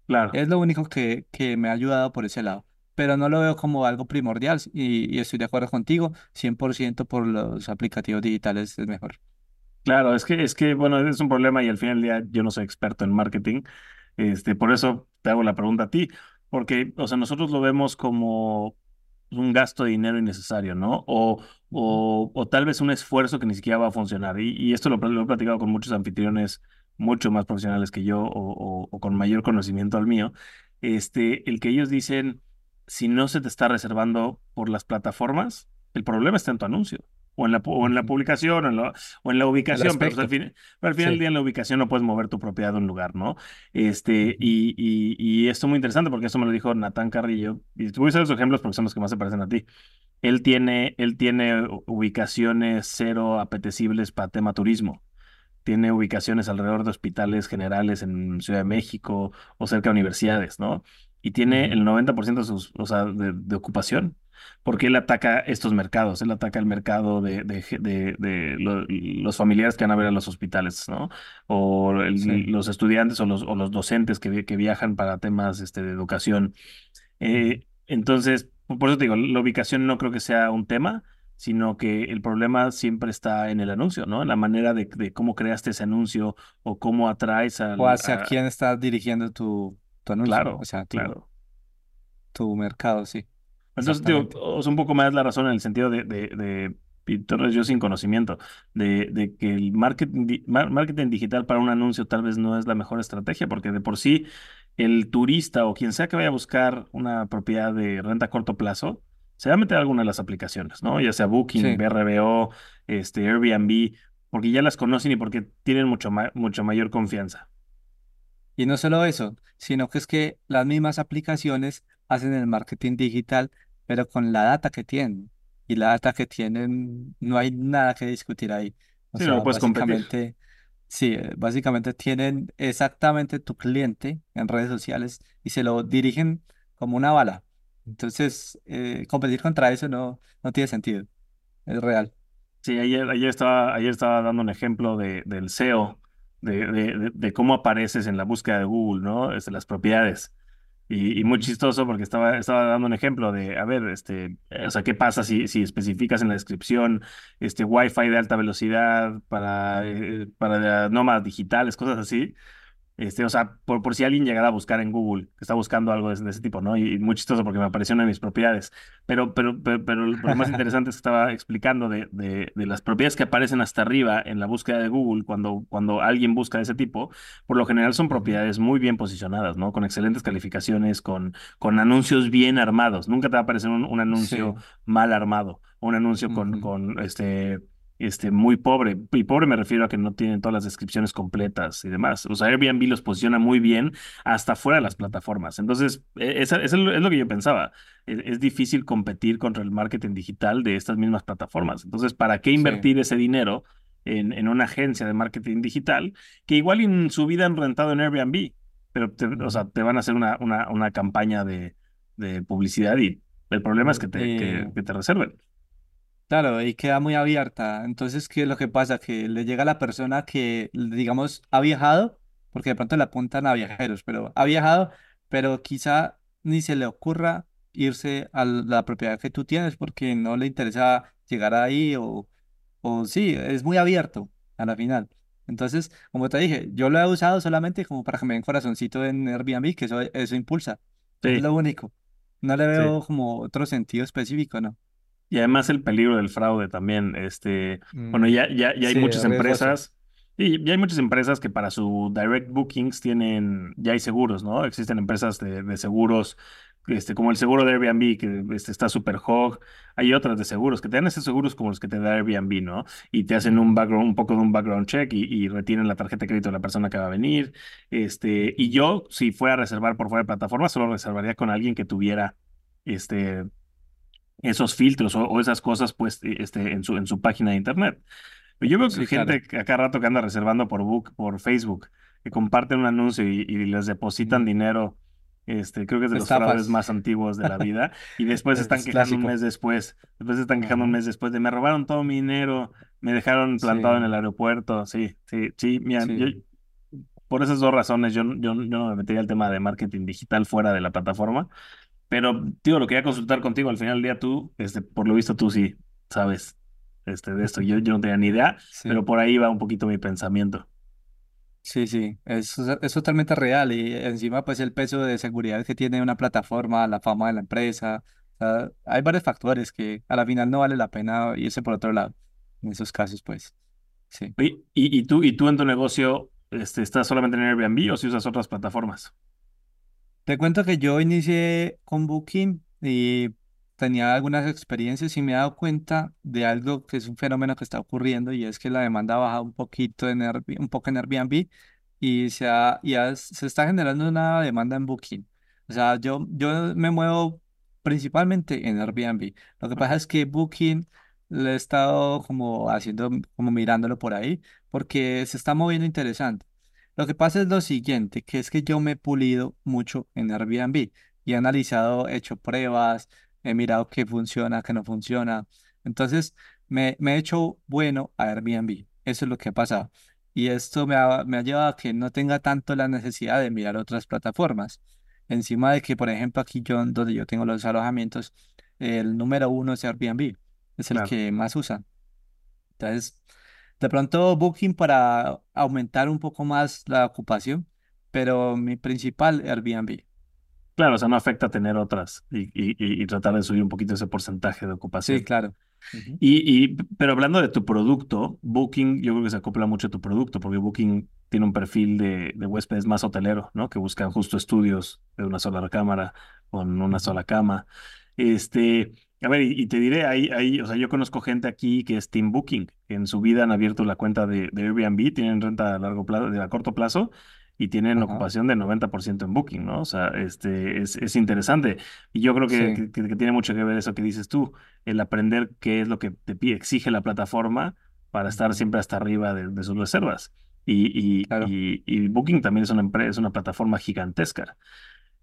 claro. Es lo único que, que me ha ayudado por ese lado. Pero no lo veo como algo primordial y, y estoy de acuerdo contigo, 100% por los aplicativos digitales es mejor. Claro, es que, es que, bueno, es un problema y al final del día yo no soy experto en marketing. Este, por eso te hago la pregunta a ti, porque, o sea, nosotros lo vemos como un gasto de dinero innecesario, ¿no? O, o, o tal vez un esfuerzo que ni siquiera va a funcionar. Y, y esto lo, lo he platicado con muchos anfitriones mucho más profesionales que yo o, o, o con mayor conocimiento al mío. Este, el que ellos dicen, si no se te está reservando por las plataformas, el problema está en tu anuncio. O en la, o en la publicación, o en la, o en la El ubicación, pero, pues, al fin, pero al final del día en la ubicación no puedes mover tu propiedad de un lugar, ¿no? Este, y, y, y esto es muy interesante porque esto me lo dijo Natán Carrillo, y te voy a usar los ejemplos porque son los que más se parecen a ti. él tiene, él tiene ubicaciones cero apetecibles para tema turismo. Tiene ubicaciones alrededor de hospitales generales en Ciudad de México o cerca de universidades, ¿no? Y tiene el 90% de, sus, o sea, de, ocupación porque él ataca estos mercados, él ataca el mercado de, de, los familiares que van a ver a los hospitales, ¿no? O los estudiantes o los, o los docentes que, que, viajan para temas este, de educación. Eh, entonces, por eso te digo, la ubicación no creo que sea un tema, sino que el problema siempre está en el anuncio, ¿no? En la manera de, cómo creaste ese anuncio o cómo atraes al... O hacia quién estás dirigiendo tu, tu anuncio. Claro, o sea, claro. Tu mercado, sí. Entonces, digo, es un poco más la razón en el sentido de, de, de yo sin conocimiento, de, de que el marketing, marketing digital para un anuncio tal vez no es la mejor estrategia, porque de por sí el turista o quien sea que vaya a buscar una propiedad de renta a corto plazo, se va a meter a alguna de las aplicaciones, ¿no? Ya sea Booking, BRBO, este, Airbnb, porque ya las conocen y porque tienen mucho, mucho mayor confianza. Y no solo eso, sino que es que las mismas aplicaciones hacen el marketing digital, pero con la data que tienen. Y la data que tienen, no hay nada que discutir ahí. O sea, básicamente, Sí, eh, básicamente tienen exactamente tu cliente en redes sociales y se lo dirigen como una bala. Entonces, eh, competir contra eso no, no tiene sentido. Es real. Sí, ayer, ayer, estaba, ayer estaba dando un ejemplo de, del SEO, de, de, de, cómo apareces en la búsqueda de Google, ¿no? Es de las propiedades. Y, muy chistoso porque estaba, estaba dando un ejemplo de, a ver, este, o sea, ¿qué pasa si, si especificas en la descripción este Wi-Fi de alta velocidad para, eh, para nómadas digitales, cosas así? Este, o sea, por, por si alguien llegara a buscar en Google, que está buscando algo de, ese tipo, ¿no? Y, muy chistoso porque me apareció una de mis propiedades. Pero, pero, pero, lo más interesante es que estaba explicando de, de, de, las propiedades que aparecen hasta arriba en la búsqueda de Google cuando, cuando alguien busca de ese tipo. Por lo general son propiedades muy bien posicionadas, ¿no? Con excelentes calificaciones, con, con anuncios bien armados. Nunca te va a aparecer un, un anuncio mal armado, un anuncio con, con este este, muy pobre. Y pobre me refiero a que no tienen todas las descripciones completas y demás. O sea, Airbnb los posiciona muy bien hasta fuera de las plataformas. Entonces, e, eso es, lo que yo pensaba. E, es, difícil competir contra el marketing digital de estas mismas plataformas. Entonces, ¿para qué invertir ese dinero en, en, una agencia de marketing digital que igual en su vida han rentado en Airbnb? Pero, te, o sea, te van a hacer una, una, una campaña de, de publicidad y el problema es que te, que, que te reserven. Claro, y queda muy abierta. Entonces, ¿qué es lo que pasa? Que le llega a la persona que, digamos, ha viajado, porque de pronto le apuntan a viajeros, pero ha viajado, pero quizá ni se le ocurra irse a la propiedad que tú tienes porque no le interesa llegar ahí o, o sí, es muy abierto a la final. Entonces, como te dije, yo lo he usado solamente como para que me den corazoncito en Airbnb, que eso, eso impulsa. Es lo único. No le veo como otro sentido específico, ¿no? Y además el peligro del fraude también. Este, bueno, mm, ya, ya, ya hay muchas empresas. Y ya hay muchas empresas que para su direct bookings tienen, ya hay seguros, ¿no? Existen empresas de, de seguros, este, como el seguro de Airbnb, que este, está super hog. Hay otras de seguros que te dan esos seguros como los que te da Airbnb, ¿no? Y te hacen un background, un poco de un background check y, y retienen la tarjeta de crédito de la persona que va a venir. Este, y yo, si fuera a reservar por fuera de plataforma, solo reservaría con alguien que tuviera este esos filtros o, esas cosas pues e, este, en, su, en su página de internet. Yo veo que gente a cada rato que anda reservando por, book, por Facebook, que comparten un anuncio y, les depositan dinero, este, creo que es de los fraudes más antiguos de la vida, y después están quejando un mes después, después están quejando un mes después de me robaron todo mi dinero, me dejaron plantado en el aeropuerto, sí, sí, sí, mira, Yo, por esas dos razones yo, yo, yo no me metería el tema de marketing digital fuera de la plataforma, pero, tío, lo quería consultar contigo. Al final del día tú, este, por lo visto tú sí sabes este, de esto. Yo, yo no tenía ni idea, pero por ahí va un poquito mi pensamiento. Sí, sí, es, es totalmente real y encima pues el peso de seguridad que tiene una plataforma, la fama de la empresa, hay varios factores que a la final no vale la pena irse por otro lado, en esos casos pues, sí. ¿Y, y, tú, y tú en tu negocio este, estás solamente en Airbnb o si usas otras plataformas? Te cuento que yo inicié con Booking y tenía algunas experiencias y me he dado cuenta de algo que es un fenómeno que está ocurriendo y es que la demanda ha bajado un poquito en un poco en Airbnb y se, ha, se está generando una demanda en Booking. O sea, yo, yo me muevo principalmente en Airbnb. Lo que pasa es que Booking le he estado como haciendo, como mirándolo por ahí, porque se está moviendo interesante. Lo que pasa es lo siguiente, que es que yo me he pulido mucho en Airbnb y he analizado, he hecho pruebas, he mirado qué funciona, qué no funciona. Entonces, me, me he hecho bueno a Airbnb. Eso es lo que ha pasado. Y esto me ha, me ha llevado a que no tenga tanto la necesidad de mirar otras plataformas. Encima de que, por ejemplo, aquí yo, donde yo tengo los alojamientos, el número uno es Airbnb, es el Claro. que más usan. Entonces, de pronto Booking para aumentar un poco más la ocupación, pero mi principal Airbnb. Claro, o sea, no afecta tener otras y, y- y- tratar de subir un poquito ese porcentaje de Sí, ocupación. claro. Ujú. Y, y, pero hablando de tu producto, Booking, yo creo que se acopla mucho a tu producto, porque Booking tiene un perfil de, de huéspedes más hotelero, ¿no? Que buscan justo estudios de una sola recámara, con una sola cama. Este, a ver, y, y te diré, ahí, ahí, o sea, yo conozco gente aquí que es Team Booking, en su vida han abierto la cuenta de, de Airbnb, tienen renta a largo plazo, de a corto plazo, y tienen Ajá. ocupación de 90% en Booking, ¿no? O sea, este, es, es interesante. Y yo creo que, Sí, que, que tiene mucho que ver eso que dices tú el aprender qué es lo que te pide, exige la plataforma para estar siempre hasta arriba de, de sus reservas. Y, y, claro. y, y Booking también es una empresa, es una plataforma gigantesca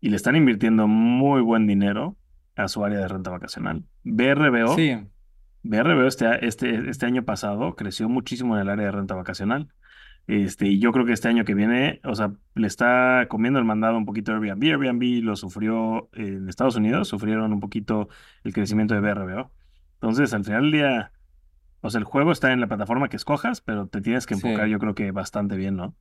y le están invirtiendo muy buen dinero a su área de renta vacacional. BRBO, Sí, BRBO este, este, este año pasado creció muchísimo en el área de renta vacacional. Este, y yo creo que este año que viene, o sea, le está comiendo el mandado un poquito a Airbnb. Airbnb lo sufrió en Estados Unidos, sufrieron un poquito el crecimiento de BRBO. Entonces, al final del día, o sea, el juego está en la plataforma que escojas, pero te tienes que enfocar, sí. yo creo que bastante bien, ¿no?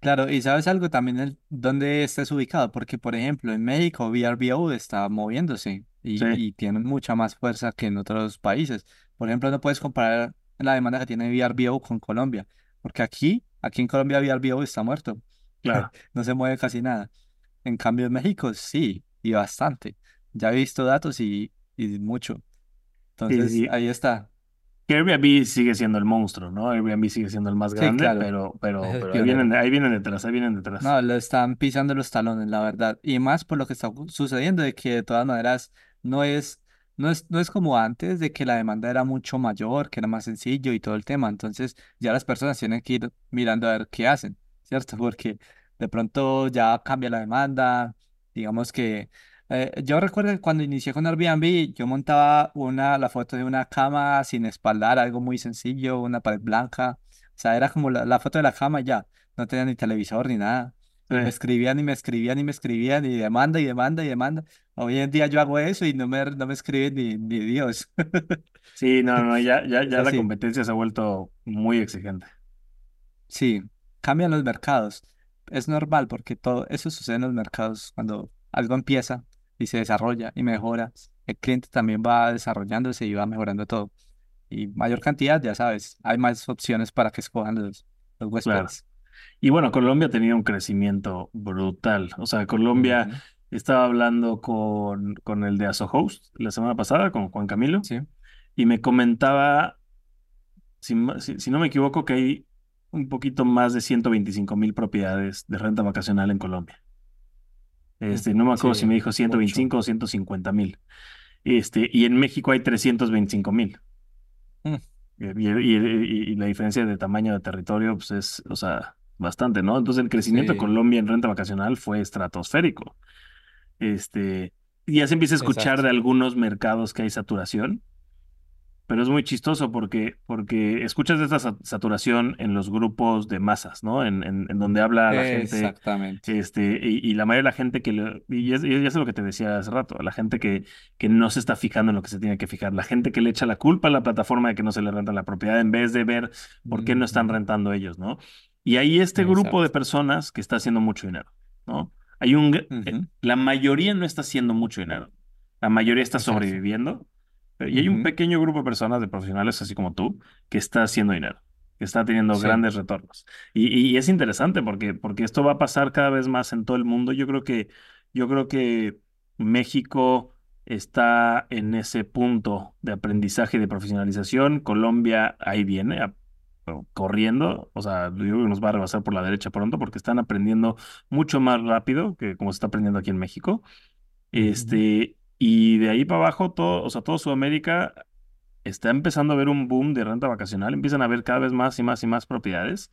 Claro, y sabes algo también el, dónde estés ubicado, porque por ejemplo en México VRBO está moviéndose y, Sí, y tiene mucha más fuerza que en otros países. Por ejemplo, no puedes comparar la demanda que tiene VRBO con Colombia, porque aquí, aquí en Colombia VRBO está muerto, claro. no se mueve casi nada. En cambio en México sí, y bastante. Ya he visto datos y, y mucho. Entonces ahí está. Que Airbnb sigue siendo el monstruo, ¿no? Airbnb sigue siendo el más Sí, grande, claro, pero, pero, pero ahí vienen, ahí vienen detrás, ahí vienen detrás. No, le están pisando los talones, la verdad. Y más por lo que está sucediendo, de que de todas maneras no es, no es, no es como antes, de que la demanda era mucho mayor, que era más sencillo y todo el tema. Entonces ya las personas tienen que ir mirando a ver qué hacen, ¿cierto? Porque de pronto ya cambia la demanda. Digamos que eh, yo recuerdo que cuando inicié con Airbnb, yo montaba una, la foto de una cama sin espaldar, algo muy sencillo, una pared blanca. O sea, era como la, la foto de la cama y ya no tenía ni televisor ni nada. Sí, me escribían y me escribían y me escribían y demanda y demanda y demanda. Hoy en día yo hago eso y no me, no me escriben ni, ni Dios. Sí, no, no, ya, ya, ya la competencia se ha vuelto muy exigente. Sí, cambian los mercados. Es normal porque todo eso sucede en los mercados cuando algo empieza y se desarrolla y mejora. El cliente también va desarrollándose y va mejorando todo. Y mayor cantidad, ya sabes, hay más opciones para que escojan los, los Claro. huéspedes. Y bueno, Colombia ha tenido un crecimiento brutal. O sea, Colombia, Ujú, estaba hablando con, con el de Aso Host la semana pasada, con Juan Camilo, Sí. y me comentaba, si, si, si no me equivoco, que hay un poquito más de 125 mil propiedades de renta vacacional en Colombia. Este, no me acuerdo si me dijo mucho. 125 o 150 mil. Este, y en México hay 325 mil. Mm, Y, y- y- y la diferencia de tamaño de territorio, pues es, o sea, bastante, ¿no? Entonces el crecimiento de Colombia en renta vacacional fue estratosférico. Este, y ya se empieza a escuchar exacto. de algunos mercados que hay saturación, pero es muy chistoso porque, porque escuchas esta sa- saturación en los grupos de masas, ¿no? En, en, en donde habla la gente, Exactamente. este, y, y la mayoría de la gente que, le- y es, y es lo que te decía hace rato, la gente que, que no se está fijando en lo que se tiene que fijar, la gente que le echa la culpa a la plataforma de que no se le renta la propiedad en vez de ver por qué no están rentando ellos, ¿no? Y hay este grupo de Exacto. personas que está haciendo mucho dinero, ¿no? Hay un, eh, la mayoría no está haciendo mucho dinero, la mayoría está Exacto. sobreviviendo, y hay un pequeño grupo de personas, de profesionales así como tú, que está haciendo dinero, que está teniendo Sí. grandes retornos. Y, y es interesante porque, porque esto va a pasar cada vez más en todo el mundo. Yo creo que, yo creo que México está en ese punto de aprendizaje y de profesionalización. Colombia ahí viene a- corriendo, o sea, yo creo que nos va a rebasar por la derecha pronto porque están aprendiendo mucho más rápido que como se está aprendiendo aquí en México. Este, Y de ahí para abajo, todo, o sea, todo Sudamérica está empezando a ver un boom de renta vacacional, empiezan a ver cada vez más y más y más propiedades.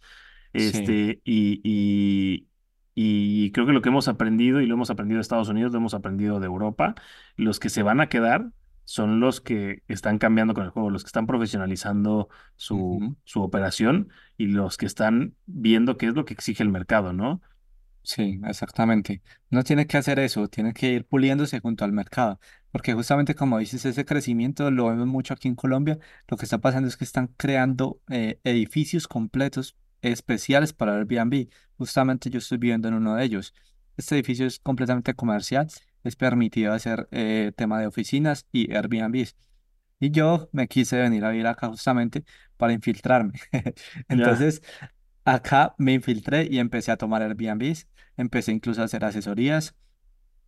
Sí. Este, y, y, y creo que lo que hemos aprendido, y lo hemos aprendido de Estados Unidos, lo hemos aprendido de Europa, los que se van a quedar son los que están cambiando con el juego, los que están profesionalizando su, su operación y los que están viendo qué es lo que exige el mercado, ¿no? Sí, exactamente. No tiene que hacer eso, tiene que ir puliéndose junto al mercado, porque justamente como dices, ese crecimiento lo vemos mucho aquí en Colombia. Lo que está pasando es que están creando eh, edificios completos especiales para Airbnb. Justamente yo estoy viviendo en uno de ellos. Este edificio es completamente comercial, es permitido hacer eh, tema de oficinas y Airbnb. Y yo me quise venir a vivir acá justamente para infiltrarme. Ya, Entonces, acá me infiltré y empecé a tomar Airbnbs, empecé incluso a hacer asesorías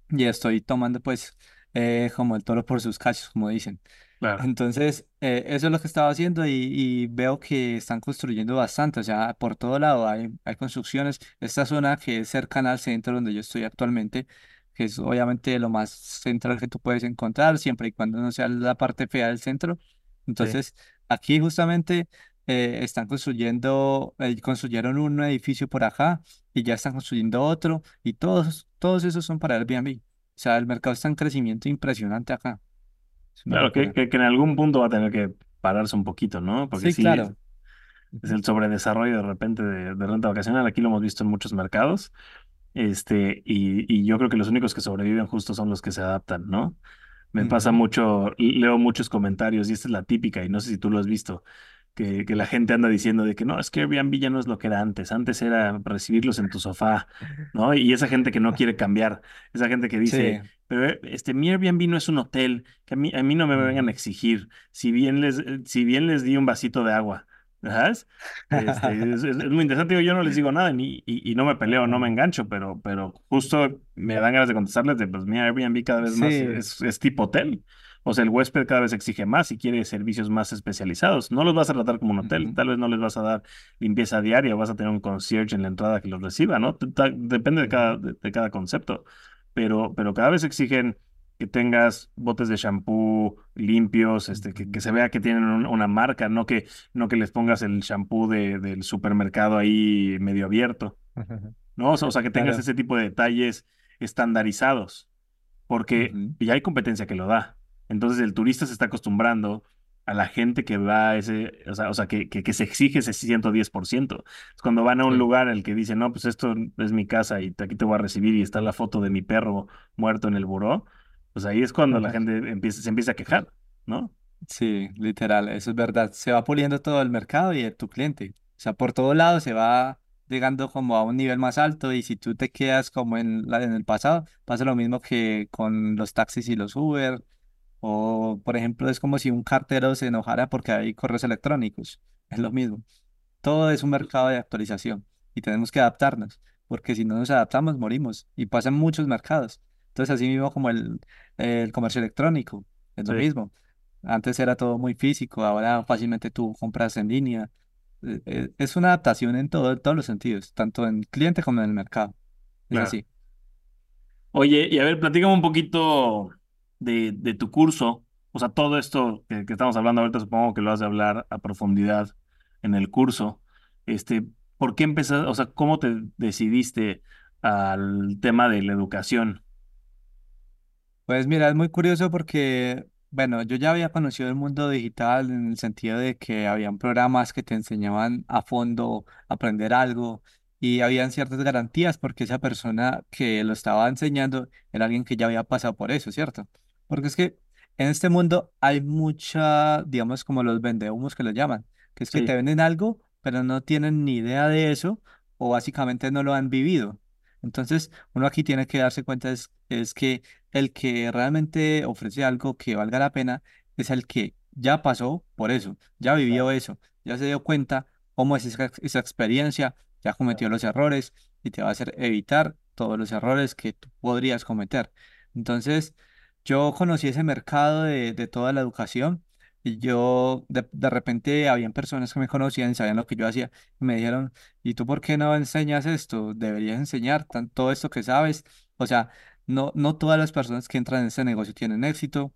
y estoy tomando pues eh, como el toro por sus cachos, como dicen. claro. Entonces, eh, eso es lo que estaba haciendo y, y veo que están construyendo bastante, o sea, por todo lado hay, hay construcciones. Esta zona que es cercana al centro donde yo estoy actualmente, que es obviamente lo más central que tú puedes encontrar, siempre y cuando no sea la parte fea del centro. Sí. Entonces, aquí justamente eh, están construyendo, eh, construyeron un edificio por acá y ya están construyendo otro y todos, todos esos son para Airbnb. O sea, el mercado está en crecimiento impresionante acá. Es Claro, que, que, que en algún punto va a tener que pararse un poquito, ¿no? Porque Sí, sí, claro. es Ujú, el sobredesarrollo de repente de, de renta vacacional. Aquí lo hemos visto en muchos mercados. Este, y, y yo creo que los únicos que sobreviven justo son los que se adaptan, ¿no? Me pasa mucho, leo muchos comentarios y esta es la típica y no sé si tú lo has visto, que, que la gente anda diciendo de que no, es que Airbnb ya no es lo que era antes, antes era recibirlos en tu sofá, ¿no? Y esa gente que no quiere cambiar, esa gente que dice, Sí. pero eh, este, mi Airbnb no es un hotel, que a mí, a mí no me vengan a ujú. exigir, si bien les, eh, si bien les di un vasito de agua, ¿sabes? Este, es, muy interesante, yo no les digo nada ni, y, y no me peleo, no me engancho, pero, pero justo me dan ganas de contestarles de, pues mi Airbnb cada vez más Sí. es, es tipo hotel. O sea, el huésped cada vez exige más y quiere servicios más especializados. No los vas a tratar como un hotel, tal vez no les vas a dar limpieza diaria, o vas a tener un concierge en la entrada que los reciba, ¿no? T- Depende de cada, de, de cada concepto, pero, pero cada vez exigen que tengas botes de shampoo limpios, este, que, se vea que tienen un- una marca, no que, no que les pongas el shampoo de, del supermercado ahí medio abierto, ¿no? O sea, o sea, que tengas Claro. ese tipo de detalles estandarizados porque ya hay competencia que lo da. Entonces el turista se está acostumbrando a la gente que va a ese, o sea, o sea que, que, que se exige ese 110%. Es Cuando van a un Sí. lugar el que dicen, no, pues esto es mi casa y aquí te voy a recibir y está la foto de mi perro muerto en el buró, pues ahí es cuando la gente empieza, se empieza a quejar, ¿no? Sí, literal, eso es verdad. Se va puliendo todo el mercado y tu cliente. O sea, por todos lados se va llegando como a un nivel más alto y si tú te quedas como en, la, en el pasado, pasa lo mismo que con los taxis y los Uber. O, por ejemplo, es como si un cartero se enojara porque hay correos electrónicos. Es lo mismo. Todo es un mercado de actualización y tenemos que adaptarnos, porque si no nos adaptamos, morimos. Y pasa en muchos mercados. Entonces, así mismo como el, el comercio electrónico, es lo mismo. Antes era todo muy físico, ahora fácilmente tú compras en línea. Eh, eh, Es una adaptación en todo, en todos los sentidos, tanto en cliente como en el mercado. Es claro. así. Oye, y a ver, platícame un poquito de, tu curso. O sea, todo esto que, estamos hablando ahorita, supongo que lo has de hablar a profundidad en el curso. Este, ¿por qué empezaste, o sea, cómo te decidiste al tema de la educación? Pues mira, es muy curioso porque, bueno, yo ya había conocido el mundo digital en el sentido de que habían programas que te enseñaban a fondo aprender algo y habían ciertas garantías porque esa persona que lo estaba enseñando era alguien que ya había pasado por eso, ¿cierto? Porque es que en este mundo hay mucha, digamos, como los vendehumos que lo llaman, que es que te Sí, venden algo, pero no tienen ni idea de eso o básicamente no lo han vivido. Entonces, uno aquí tiene que darse cuenta es, es que el que realmente ofrece algo que valga la pena es el que ya pasó por eso, ya vivió eso, ya se dio cuenta cómo es esa, esa experiencia, ya cometió los errores y te va a hacer evitar todos los errores que tú podrías cometer. Entonces, yo conocí ese mercado de, de toda la educación y yo de, de repente habían personas que me conocían y sabían lo que yo hacía y me dijeron, ¿y tú por qué no enseñas esto? Deberías enseñar tan- todo esto que sabes. O sea, no, no todas las personas que entran en este negocio tienen éxito,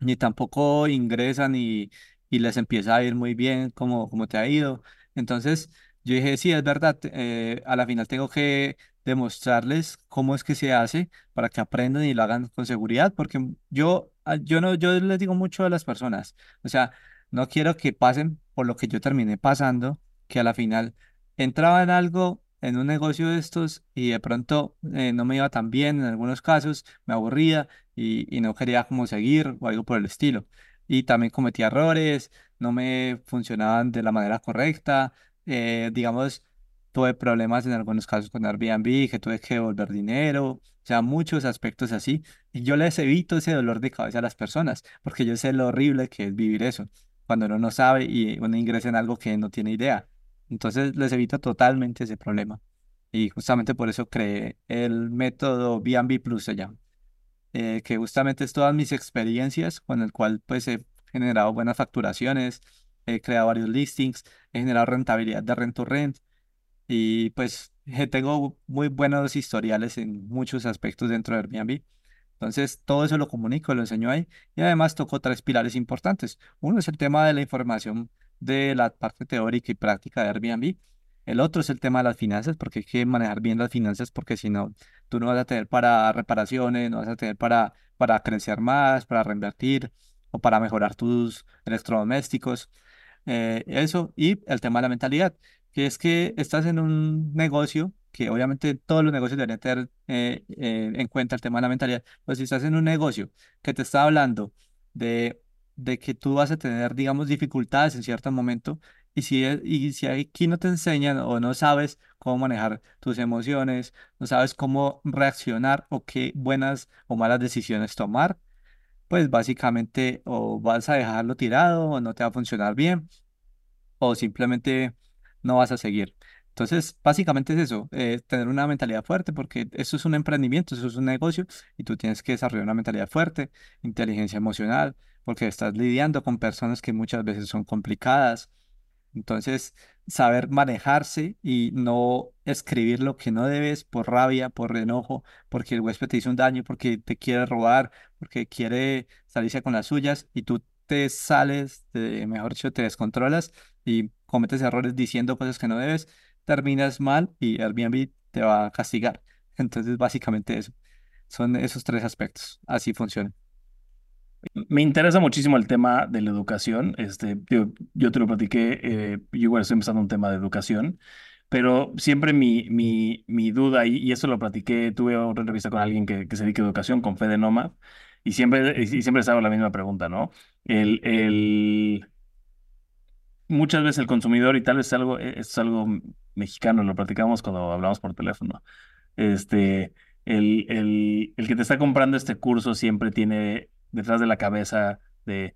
ni tampoco ingresan y, y les empieza a ir muy bien como, como te ha ido. Entonces, yo dije, sí, es verdad, eh, a la final tengo que demostrarles cómo es que se hace para que aprendan y lo hagan con seguridad, porque yo, ah, yo no, yo les digo mucho a las personas, o sea, no quiero que pasen por lo que yo terminé pasando, que a la final entraba en algo, en un negocio de estos y de pronto eh, no me iba tan bien en algunos casos, me aburría y, no quería como seguir o algo por el estilo. Y también cometía errores, no me funcionaban de la manera correcta, eh, digamos, tuve problemas en algunos casos con Airbnb, que tuve que devolver dinero, o sea, muchos aspectos así. Y yo les evito ese dolor de cabeza a las personas, porque yo sé lo horrible que es vivir eso, cuando uno no sabe y uno ingresa en algo que no tiene idea. Entonces les evito totalmente ese problema. Y justamente por eso creé el método B&B Plus se llama, eh, que justamente es todas mis experiencias con el cual pues he generado buenas facturaciones, he creado varios listings, he generado rentabilidad de rent to rent y pues tengo muy buenos historiales en muchos aspectos dentro de Airbnb. Entonces, todo eso lo comunico, lo enseño ahí y además toco tres pilares importantes. Uno es el tema de la información de la parte teórica y práctica de Airbnb. El otro es el tema de las finanzas, porque hay que manejar bien las finanzas, porque si no, tú no vas a tener para reparaciones, no vas a tener para, para crecer más, para reinvertir o para mejorar tus electrodomésticos. Eh, eso y el tema de la mentalidad, que es que estás en un negocio, que obviamente todos los negocios deberían tener eh, eh, en cuenta el tema de la mentalidad, pero si estás en un negocio que te está hablando de, de que tú vas a tener, digamos, dificultades en cierto momento, y si, y si aquí no te enseñan o no sabes cómo manejar tus emociones, no sabes cómo reaccionar o qué buenas o malas decisiones tomar, pues básicamente o vas a dejarlo tirado o no te va a funcionar bien o simplemente no vas a seguir. Entonces, básicamente es eso, eh, tener una mentalidad fuerte, porque eso es un emprendimiento, eso es un negocio, y tú tienes que desarrollar una mentalidad fuerte, inteligencia emocional, porque estás lidiando con personas que muchas veces son complicadas, entonces, saber manejarse y no escribir lo que no debes por rabia, por enojo, porque el huésped te hizo un daño, porque te quiere robar, porque quiere salirse con las suyas y tú te sales, de, mejor dicho, te descontrolas y cometes errores diciendo cosas que no debes, terminas mal y Airbnb te va a castigar. Entonces, básicamente eso. Son esos tres aspectos. Así funciona. Me interesa muchísimo el tema de la educación. Este, yo, yo te lo platiqué, eh, yo igual estoy empezando un tema de educación, pero siempre mi, mi, mi duda, y, y esto lo platiqué, tuve otra entrevista con alguien que, que se dedica a educación, con Fede Noma, y siempre, y siempre les hago la misma pregunta, ¿no? El, el, muchas veces el consumidor, y tal vez es algo, es algo mexicano, lo platicamos cuando hablamos por teléfono, este, el, el, el que te está comprando este curso siempre tiene detrás de la cabeza de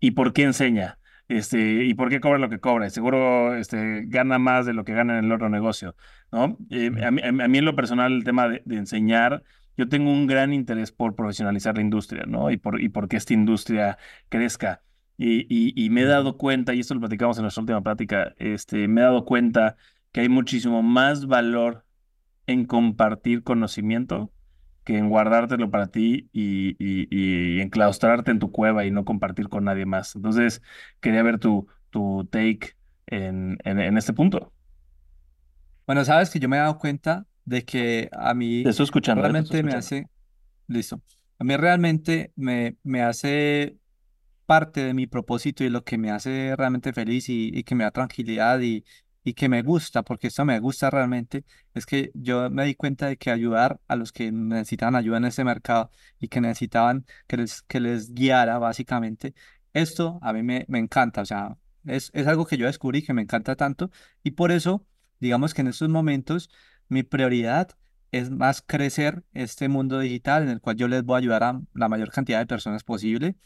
¿y por qué enseña? Este, ¿y por qué cobra lo que cobra? Seguro este, gana más de lo que gana en el otro negocio, ¿no? Eh, a, mí, a, mí, en lo personal el tema de, de, enseñar, yo tengo un gran interés por profesionalizar la industria, ¿no? Y por, y por que esta industria crezca. Y, y, y, me he dado cuenta, y esto lo platicamos en nuestra última plática, este, me he dado cuenta que hay muchísimo más valor en compartir conocimiento que en guardártelo para ti y, y, enclaustrarte en tu cueva y no compartir con nadie más. Entonces, quería ver tu, tu take en, en, este punto. Bueno, sabes que yo me he dado cuenta de que a mí te estoy escuchando, realmente me hace, listo, a mí realmente me, me hace parte de mi propósito y lo que me hace realmente feliz y, que me da tranquilidad y, y que me gusta, porque esto me gusta realmente, es que yo me di cuenta de que ayudar a los que necesitaban ayuda en ese mercado y que necesitaban que les, que les guiara básicamente, esto a mí me, me encanta, o sea, es, es algo que yo descubrí que me encanta tanto y por eso, digamos que en estos momentos mi prioridad es más crecer este mundo digital en el cual yo les voy a ayudar a la mayor cantidad de personas posible,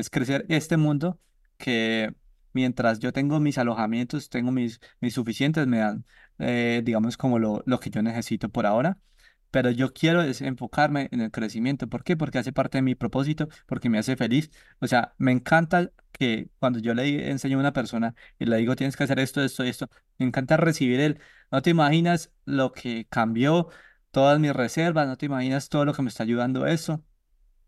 es crecer este mundo que mientras yo tengo mis alojamientos, tengo mis, mis suficientes, me dan, eh, digamos, como lo, lo que yo necesito por ahora. Pero yo quiero enfocarme en el crecimiento. ¿Por qué? Porque hace parte de mi propósito, porque me hace feliz. O sea, me encanta que cuando yo le enseño a una persona y le digo, tienes que hacer esto, esto, esto, me encanta recibir el, no te imaginas lo que cambió todas mis reservas, no te imaginas todo lo que me está ayudando eso.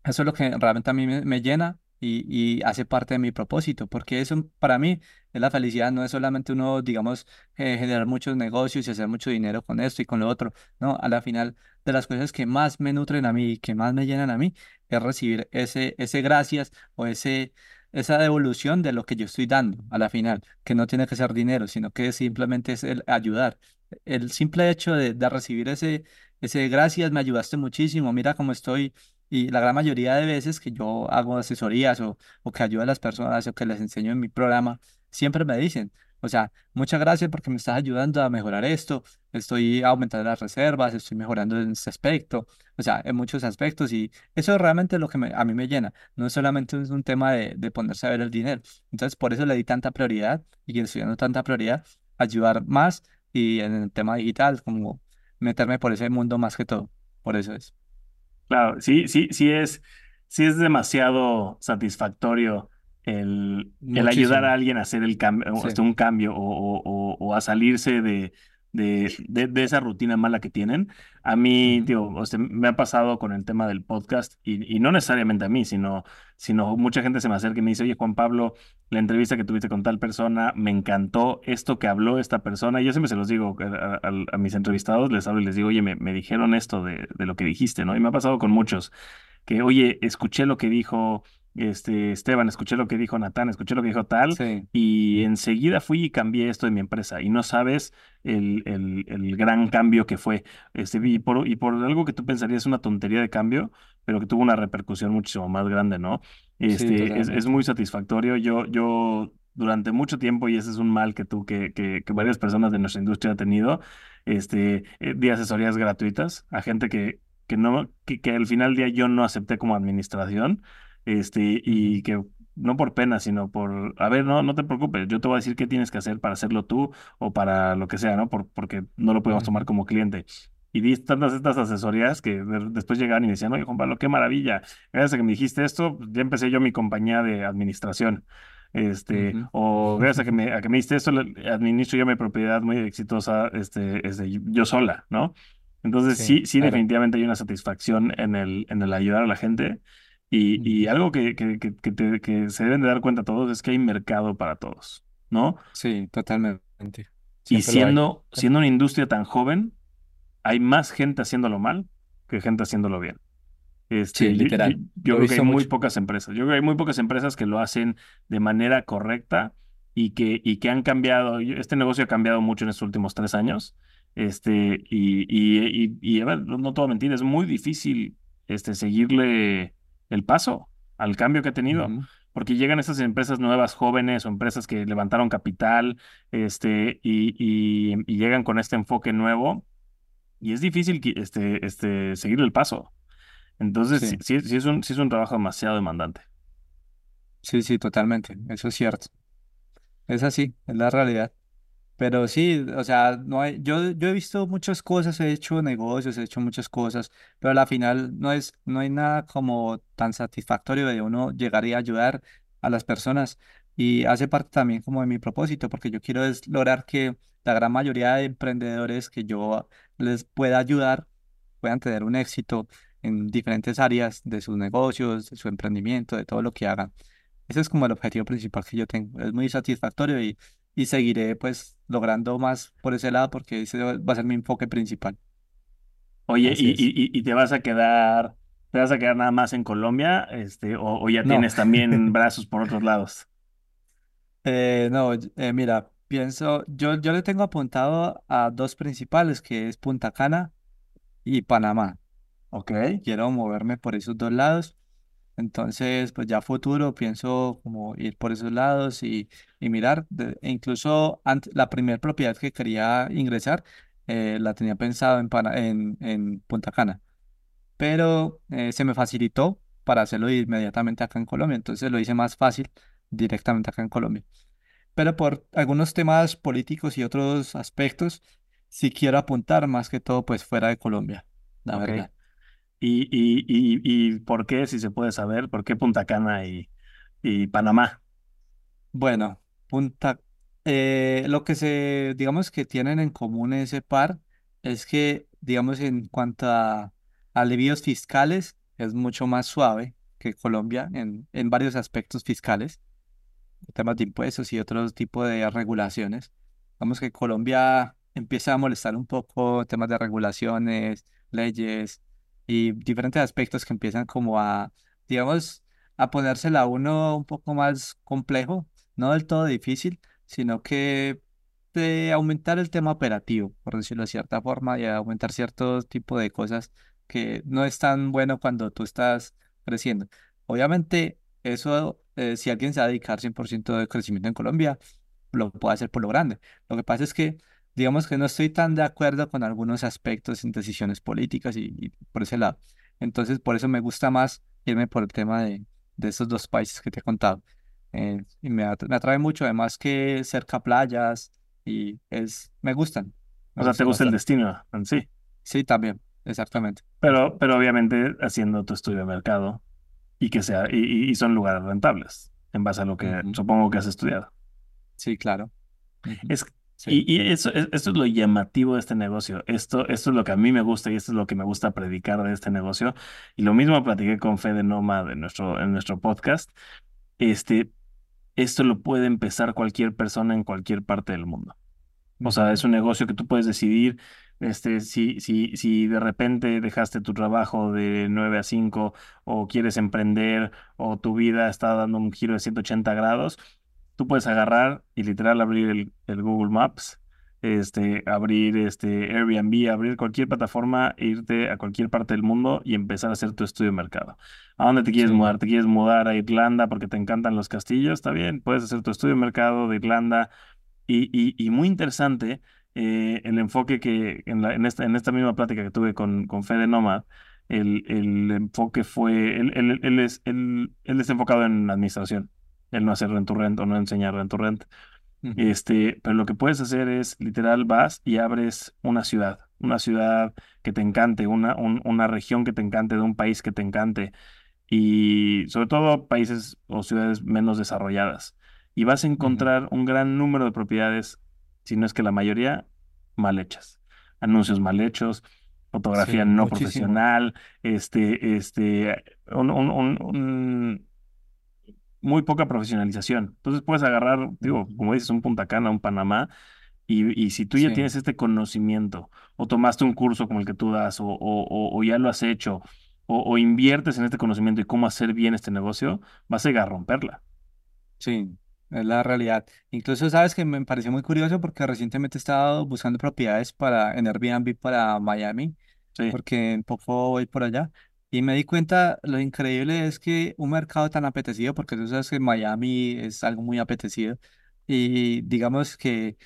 Eso es lo que realmente a mí me, me llena y, y hace parte de mi propósito, porque eso para mí es la felicidad, no es solamente uno, digamos, eh, generar muchos negocios y hacer mucho dinero con esto y con lo otro, no, a la final de las cosas que más me nutren a mí y que más me llenan a mí es recibir ese, ese gracias o ese, esa devolución de lo que yo estoy dando a la final, que no tiene que ser dinero, sino que simplemente es el ayudar. El simple hecho de, de recibir ese, ese gracias, me ayudaste muchísimo, mira cómo estoy y la gran mayoría de veces que yo hago asesorías o, o que ayudo a las personas o que les enseño en mi programa, siempre me dicen, o sea, muchas gracias porque me estás ayudando a mejorar esto, estoy aumentando las reservas, estoy mejorando en este aspecto, o sea, en muchos aspectos y eso es realmente lo que me- a mí me llena, no solamente es un tema de, de ponerse a ver el dinero. Entonces, por eso le di tanta prioridad y estoy dando tanta prioridad, ayudar más y en el tema digital, como meterme por ese mundo más que todo, por eso es. Claro, sí, sí, sí es, sí es demasiado satisfactorio el, el ayudar a alguien a hacer el cambio, Sí. un cambio o, o- o- o a salirse de, de, de, de esa rutina mala que tienen. A mí, tío, o sea, me ha pasado con el tema del podcast y, y no necesariamente a mí, sino, sino mucha gente se me acerca y me dice, oye, Juan Pablo, la entrevista que tuviste con tal persona, me encantó esto que habló esta persona. Y yo siempre se los digo a, a- a mis entrevistados, les hablo y les digo, oye, me, me dijeron esto de, de lo que dijiste, ¿no? Y me ha pasado con muchos que, oye, escuché lo que dijo este Esteban, escuché lo que dijo Natán, escuché lo que dijo tal, Sí. y enseguida fui y cambié esto de mi empresa. Y no sabes el, el, el gran cambio que fue. Este, y por, y por algo que tú pensarías una tontería de cambio, pero que tuvo una repercusión muchísimo más grande, ¿no? Sí, Este, es, muy satisfactorio. Yo, yo durante mucho tiempo, y ese es un mal que tú, que, que, que varias personas de nuestra industria han tenido, este, eh, di asesorías gratuitas a gente que, que no, que, que al final del día yo no acepté como administración, este, y que no por pena, sino por, a ver, no, no te preocupes, yo te voy a decir qué tienes que hacer para hacerlo tú o para lo que sea, ¿no? Por, porque no lo podemos tomar como cliente. Y di tantas estas asesorías que de- después llegaban y me decían, oye, Juan Pablo, qué maravilla. Gracias a que me dijiste esto, pues, ya empecé yo mi compañía de administración. Este, Ujú. o gracias a que me, a que me diste esto, administro yo mi propiedad muy exitosa, este, este, yo sola, ¿no? Entonces, Sí, sí, sí, claro. definitivamente hay una satisfacción en el, en el ayudar a la gente. Y, algo que, que, que, que te- que se deben de dar cuenta todos es que hay mercado para todos, ¿no? Sí, totalmente. Y Siempre siendo, siendo una industria tan joven, hay más gente haciéndolo mal que gente haciéndolo bien. Sí, Este, yo, literal. yo creo que hay muy pocas empresas. Yo creo que hay muy pocas empresas que lo hacen de manera correcta y que, y que han cambiado. Este negocio ha cambiado mucho en estos últimos tres años. Este, y, y, y, y, a ver, no, no te voy a mentir, es muy difícil este, seguirle el paso al cambio que ha tenido. Porque llegan estas empresas nuevas, jóvenes o empresas que levantaron capital, este, y, y, y llegan con este enfoque nuevo, y es difícil este, este, seguir el paso. Entonces, Sí, sí, sí es un, sí es un trabajo demasiado demandante. sí, sí, totalmente. Eso es cierto. Es así, es la realidad. Pero sí, o sea, no hay, yo, yo he visto muchas cosas, he hecho negocios, he hecho muchas cosas, pero a la final no es, no hay nada como tan satisfactorio de uno llegar y ayudar a las personas. Y hace parte también como de mi propósito, porque yo quiero es lograr que la gran mayoría de emprendedores que yo les pueda ayudar puedan tener un éxito en diferentes áreas de sus negocios, de su emprendimiento, de todo lo que hagan. Ese es como el objetivo principal que yo tengo. Es muy satisfactorio y, y seguiré pues logrando más por ese lado porque ese va a ser mi enfoque principal. Oye, ¿y, y, y te vas a quedar, te vas a quedar nada más en Colombia, este, o, o ya No, tienes también brazos por otros lados? eh, no, eh, mira, pienso, yo, yo le tengo apuntado a dos principales, que es Punta Cana y Panamá. Ok. Quiero moverme por esos dos lados. Entonces, pues ya a futuro pienso como ir por esos lados y, y mirar. de- e incluso ant- la primera propiedad que quería ingresar eh, la tenía pensado en, Pana- en, en Punta Cana, pero eh, se me facilitó para hacerlo inmediatamente acá en Colombia. Entonces lo hice más fácil directamente acá en Colombia. Pero por algunos temas políticos y otros aspectos, sí quiero apuntar más que todo pues fuera de Colombia, la Ok. verdad. ¿Y, y, y, y por qué, si se puede saber, por qué Punta Cana y, y Panamá? Bueno, Punta, eh, lo que se, digamos que tienen en común ese par es que digamos, en cuanto a alivios fiscales, es mucho más suave que Colombia en, en varios aspectos fiscales, temas de impuestos y otros tipos de regulaciones. Vamos que Colombia empieza a molestar un poco temas de regulaciones, leyes y diferentes aspectos que empiezan como a, digamos, a ponérsela a uno un poco más complejo, no del todo difícil, sino que de aumentar el tema operativo, por decirlo de cierta forma, y aumentar cierto tipo de cosas que no es tan bueno cuando tú estás creciendo. Obviamente, eso, eh, si alguien se va a dedicar 100% de crecimiento en Colombia, lo puede hacer por lo grande. Lo que pasa es que, digamos que no estoy tan de acuerdo con algunos aspectos en decisiones políticas y, y por ese lado. Entonces, por eso me gusta más irme por el tema de, de esos dos países que te he contado. Eh, y me, me atrae mucho, además que cerca playas y es, me gustan. Me O sea, te gustan gusta el bastante. destino en sí. Sí, también, exactamente. Pero, pero obviamente haciendo tu estudio de mercado y que sea, y, y- son lugares rentables, en base a lo que Ujú. supongo que has estudiado. Sí, claro. Ujú. Es, Sí. y y eso, es- esto es lo llamativo de este negocio. Esto, esto es lo que a mí me gusta y esto es lo que me gusta predicar de este negocio. Y lo mismo platiqué con Fede Noma de nuestro, en nuestro podcast. Este, esto lo puede empezar cualquier persona en cualquier parte del mundo. O sea, es un negocio que tú puedes decidir, este, si, si, si de repente dejaste tu trabajo de 9 a 5 o quieres emprender o tu vida está dando un giro de 180 grados, tú puedes agarrar y literal abrir el, el Google Maps, este, abrir este Airbnb, abrir cualquier plataforma, e irte a cualquier parte del mundo y empezar a hacer tu estudio de mercado. ¿A dónde te quieres Sí. mudar? ¿Te quieres mudar a Irlanda porque te encantan los castillos? Está bien, puedes hacer tu estudio de mercado de Irlanda y, y, y muy interesante eh, el enfoque que en, la- en, esta, en esta misma plática que tuve con, con Fede Nomad, el, el enfoque fue, él, él, él es, él, él está enfocado en administración, él no hace rent to rent o no enseñar rent to rent. Este, pero lo que puedes hacer es, literal, vas y abres una ciudad, una ciudad que te encante, una, un- una región que te encante, de un país que te encante y sobre todo países o ciudades menos desarrolladas. Y vas a encontrar un gran número de propiedades, si no es que la mayoría, mal hechas. Anuncios mal hechos, fotografía Sí, no muchísimo. profesional, este, este, un, un- un- un- muy poca profesionalización. Entonces puedes agarrar, digo, como dices, un Punta Cana, un Panamá, y, y si tú ya Sí, tienes este conocimiento, o tomaste un curso como el que tú das, o, o, o- o ya lo has hecho, o, o inviertes en este conocimiento y cómo hacer bien este negocio, vas a llegar a romperla. sí, es la realidad. Incluso sabes que me pareció muy curioso porque recientemente he estado buscando propiedades para en Airbnb para Miami, Sí, porque en poco voy por allá. Y me di cuenta, lo increíble es que un mercado tan apetecido, porque tú sabes que Miami es algo muy apetecido, y digamos que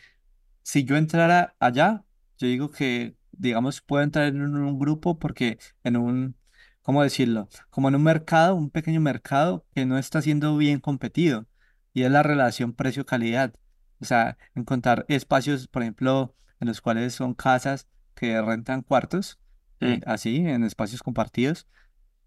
si yo entrara allá, yo digo que, digamos, puedo entrar en un, grupo porque en un, ¿cómo decirlo? Como en un mercado, un pequeño mercado que no está siendo bien competido y es la relación precio-calidad. O sea, encontrar espacios, por ejemplo, en los cuales son casas que rentan cuartos, eh, sí, así, en espacios compartidos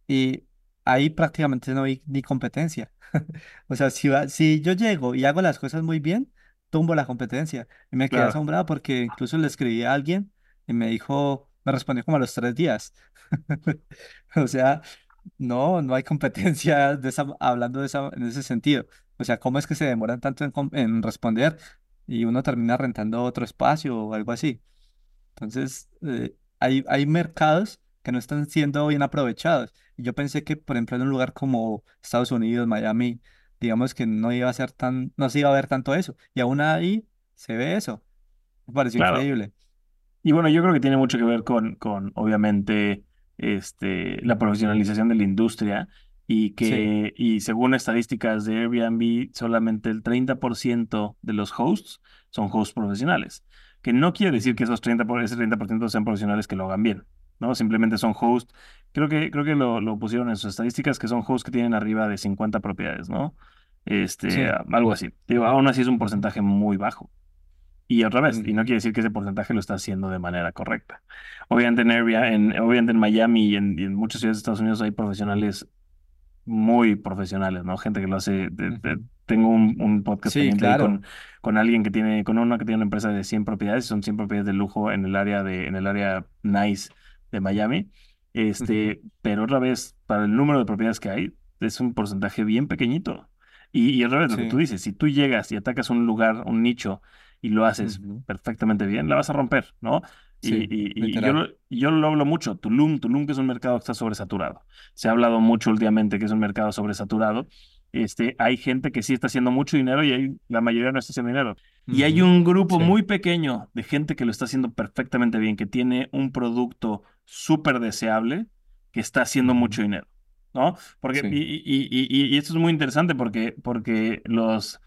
y ahí prácticamente no hay ni competencia. O sea, si, va- si yo llego y hago las cosas muy bien, tumbo la competencia. Y me quedé claro, asombrado porque incluso le escribí a alguien y me dijo, me respondió como a los tres días. O sea, no, no hay competencia de esa, hablando de esa, en ese sentido. O sea, ¿cómo es que se demoran tanto en, en responder y uno termina rentando otro espacio o algo así? Entonces, eh, hay, hay mercados que no están siendo bien aprovechados. Y yo pensé que, por ejemplo, en un lugar como Estados Unidos, Miami, digamos que no iba a ser tan, no se iba a ver tanto eso. Y aún ahí se ve eso. Me pareció claro. increíble. Y bueno, yo creo que tiene mucho que ver con, con obviamente, este, la profesionalización de la industria y Sí, que, y según estadísticas de Airbnb, solamente el 30% de los hosts son hosts profesionales, que no quiere decir que esos 30 por, ese 30% sean profesionales que lo hagan bien, ¿no? Simplemente son hosts, creo que, creo que lo, lo pusieron en sus estadísticas, que son hosts que tienen arriba de 50 propiedades, ¿no? Este, sí, algo así. Digo, aún así es un porcentaje muy bajo. Y otra vez, y no ujú, quiere decir que ese porcentaje lo está haciendo de manera correcta. Obviamente en, Airbnb, en, obviamente en Miami y en, y en muchas ciudades de Estados Unidos hay profesionales muy profesionales, ¿no? Gente que lo hace. de- de- tengo un, un podcast Sí, claro. con, con alguien que tiene, con una que tiene una empresa de 100 propiedades, son 100 propiedades de lujo en el área de, en el área nice de Miami. Este, pero otra vez, para el número de propiedades que hay, es un porcentaje bien pequeñito. Y, y otra vez, lo que tú dices, si tú llegas y atacas un lugar, un nicho, y lo haces perfectamente bien, la vas a romper, ¿no? Y, Sí, y- y yo, yo lo hablo mucho, Tulum, Tulum que es un mercado que está sobresaturado. Se ha hablado mucho últimamente que es un mercado sobresaturado. Este, hay gente que sí está haciendo mucho dinero y hay, la mayoría no está haciendo dinero. Y hay un grupo Sí. muy pequeño de gente que lo está haciendo perfectamente bien, que tiene un producto súper deseable, que está haciendo mucho dinero, ¿no? Porque, y, Sí. y- y esto es muy interesante porque, porque los,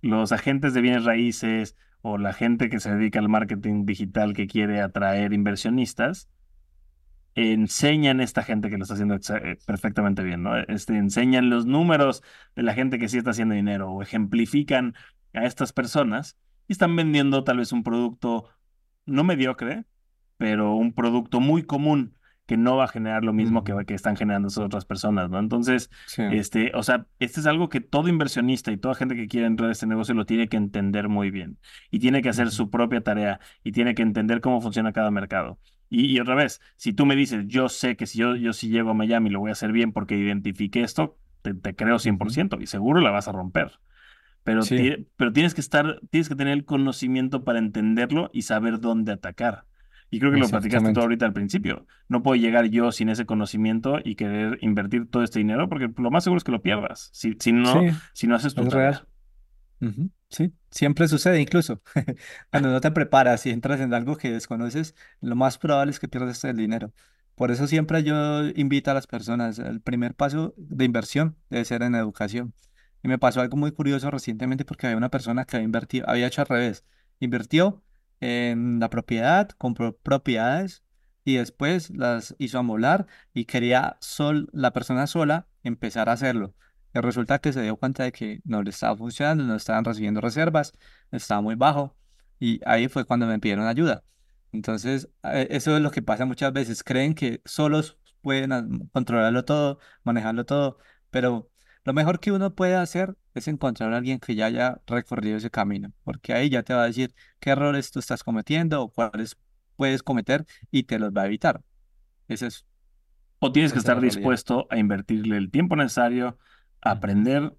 los agentes de bienes raíces o la gente que se dedica al marketing digital que quiere atraer inversionistas, enseñan a esta gente que lo está haciendo eh, perfectamente bien, ¿no? Este, enseñan los números de la gente que sí está haciendo dinero o ejemplifican a estas personas y están vendiendo tal vez un producto no mediocre, pero un producto muy común que no va a generar lo mismo que, que están generando esas otras personas, ¿no? Entonces, Sí. este, o sea, este es algo que todo inversionista y toda gente que quiere entrar a este negocio lo tiene que entender muy bien y tiene que hacer su propia tarea y tiene que entender cómo funciona cada mercado. Y, y otra vez, si tú me dices, yo sé que si yo, yo si llego a Miami lo voy a hacer bien porque identifiqué esto, te, te creo Ujú. 100% y seguro la vas a romper. Pero, Sí. ti- pero tienes que estar, tienes que tener el conocimiento para entenderlo y saber dónde atacar. Y creo que lo platicaste tú ahorita al principio. No puedo llegar yo sin ese conocimiento y querer invertir todo este dinero porque lo más seguro es que lo pierdas. Si, si no, Sí, si no haces tu es real. Ujú, Sí, siempre sucede, incluso cuando no te preparas y entras en algo que desconoces, lo más probable es que pierdas el dinero. Por eso siempre yo invito a las personas, el primer paso de inversión debe ser en educación. Y me pasó algo muy curioso recientemente porque había una persona que había invertido, había hecho al revés, invirtió en la propiedad, compró propiedades y después las hizo amolar y quería sol, la persona sola empezar a hacerlo. Y resulta que se dio cuenta de que no le estaba funcionando, no estaban recibiendo reservas, estaba muy bajo. Y ahí fue cuando me pidieron ayuda. Entonces, eh, eso es lo que pasa muchas veces. Creen que solos pueden controlarlo todo, manejarlo todo, pero lo mejor que uno puede hacer es encontrar a alguien que ya haya recorrido ese camino, porque ahí ya te va a decir qué errores tú estás cometiendo o cuáles puedes cometer y te los va a evitar. Es, O tienes que estar dispuesto a invertirle el tiempo necesario, a aprender,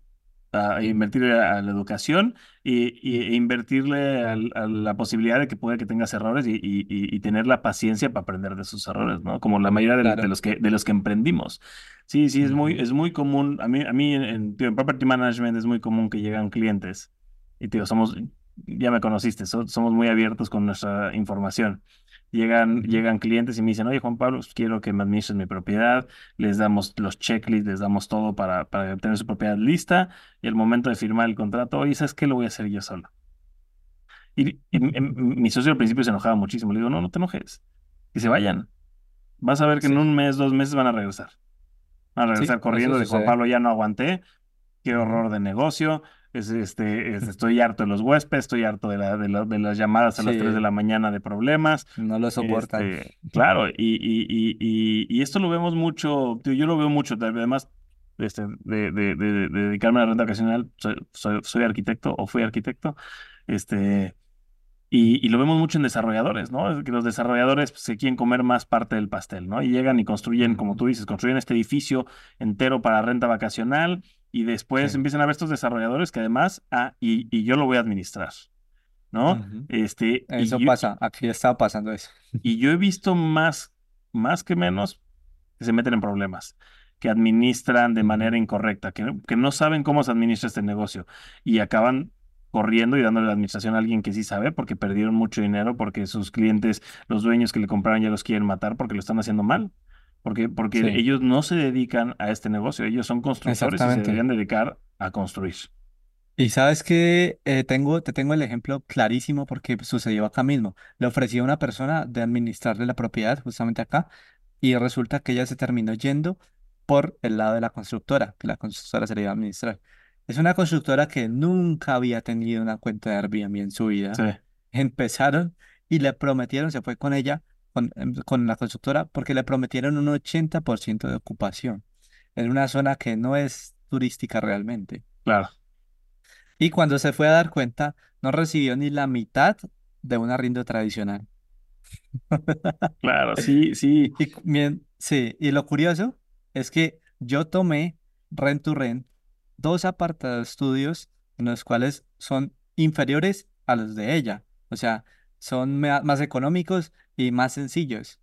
a invertirle a la educación y, y- e invertirle al- a, la posibilidad de que puede que tengas errores y, y- y- tener la paciencia para aprender de esos errores, ¿no? Como la mayoría de, de Claro. los que, de los que emprendimos. Sí, sí, es muy, es muy común. A mí, a mí en, en, Property Management es muy común que llegan clientes y, tío, somos, ya me conociste, so- somos muy abiertos con nuestra información. Llegan, llegan clientes y me dicen, oye, Juan Pablo, quiero que me administres mi propiedad. Les damos los checklists, les damos todo para, para tener su propiedad lista. Y al momento de firmar el contrato, oye, ¿sabes qué? Lo voy a hacer yo solo. Y, y- y mi socio al principio se enojaba muchísimo. Le digo, no, no te enojes. Que se vayan. Vas a ver que en un mes, dos meses van a regresar. Van a regresar corriendo de Juan. Pablo, ya no aguanté. Qué horror de negocio. Es, este, es- estoy harto de los huéspedes, estoy harto de, la, de, la- de las llamadas a las 3 de la mañana de problemas. no lo soportan. Este, claro, y, y, y, y, y esto lo vemos mucho, yo lo veo mucho, además este, de, de, de, de dedicarme a la renta ocasional, soy, soy, soy arquitecto o fui arquitecto, este, y, lo vemos mucho en desarrolladores, ¿no? Que los desarrolladores pues, se quieren comer más parte del pastel, ¿no? Y llegan y construyen, como tú dices, construyen este edificio entero para renta vacacional y después Sí. empiezan a ver estos desarrolladores que además, ah, y, y yo lo voy a administrar, ¿no? Este, y Eso yo, pasa, aquí está pasando eso. y yo he visto más, más que menos que se meten en problemas, que administran de manera incorrecta, que, no- que no saben cómo se administra este negocio y acaban corriendo y dándole la administración a alguien que sí sabe porque perdieron mucho dinero, porque sus clientes, los dueños que le compraron ya los quieren matar porque lo están haciendo mal. Porque, porque Sí, ellos no se dedican a este negocio, ellos son constructores y se deberían dedicar a construir. Y sabes que tengo, te tengo el ejemplo clarísimo porque sucedió acá mismo. Le ofrecí a una persona de administrarle la propiedad justamente acá y resulta que ella se terminó yendo por el lado de la constructora, que la constructora se le iba a administrar. Es una constructora que nunca había tenido una cuenta de Airbnb en su vida. Sí, Empezaron y le prometieron, se fue con ella, con, em, con la constructora, porque le prometieron un 80% de ocupación. en una zona que no es turística realmente. Claro. Y cuando se fue a dar cuenta, no recibió ni la mitad de un arriendo tradicional. Claro, sí, sí. Y, mien- sí, y lo curioso es que yo tomé Rent to Rent dos apartados estudios en los cuales son inferiores a los de ella. O sea, son más económicos y más sencillos.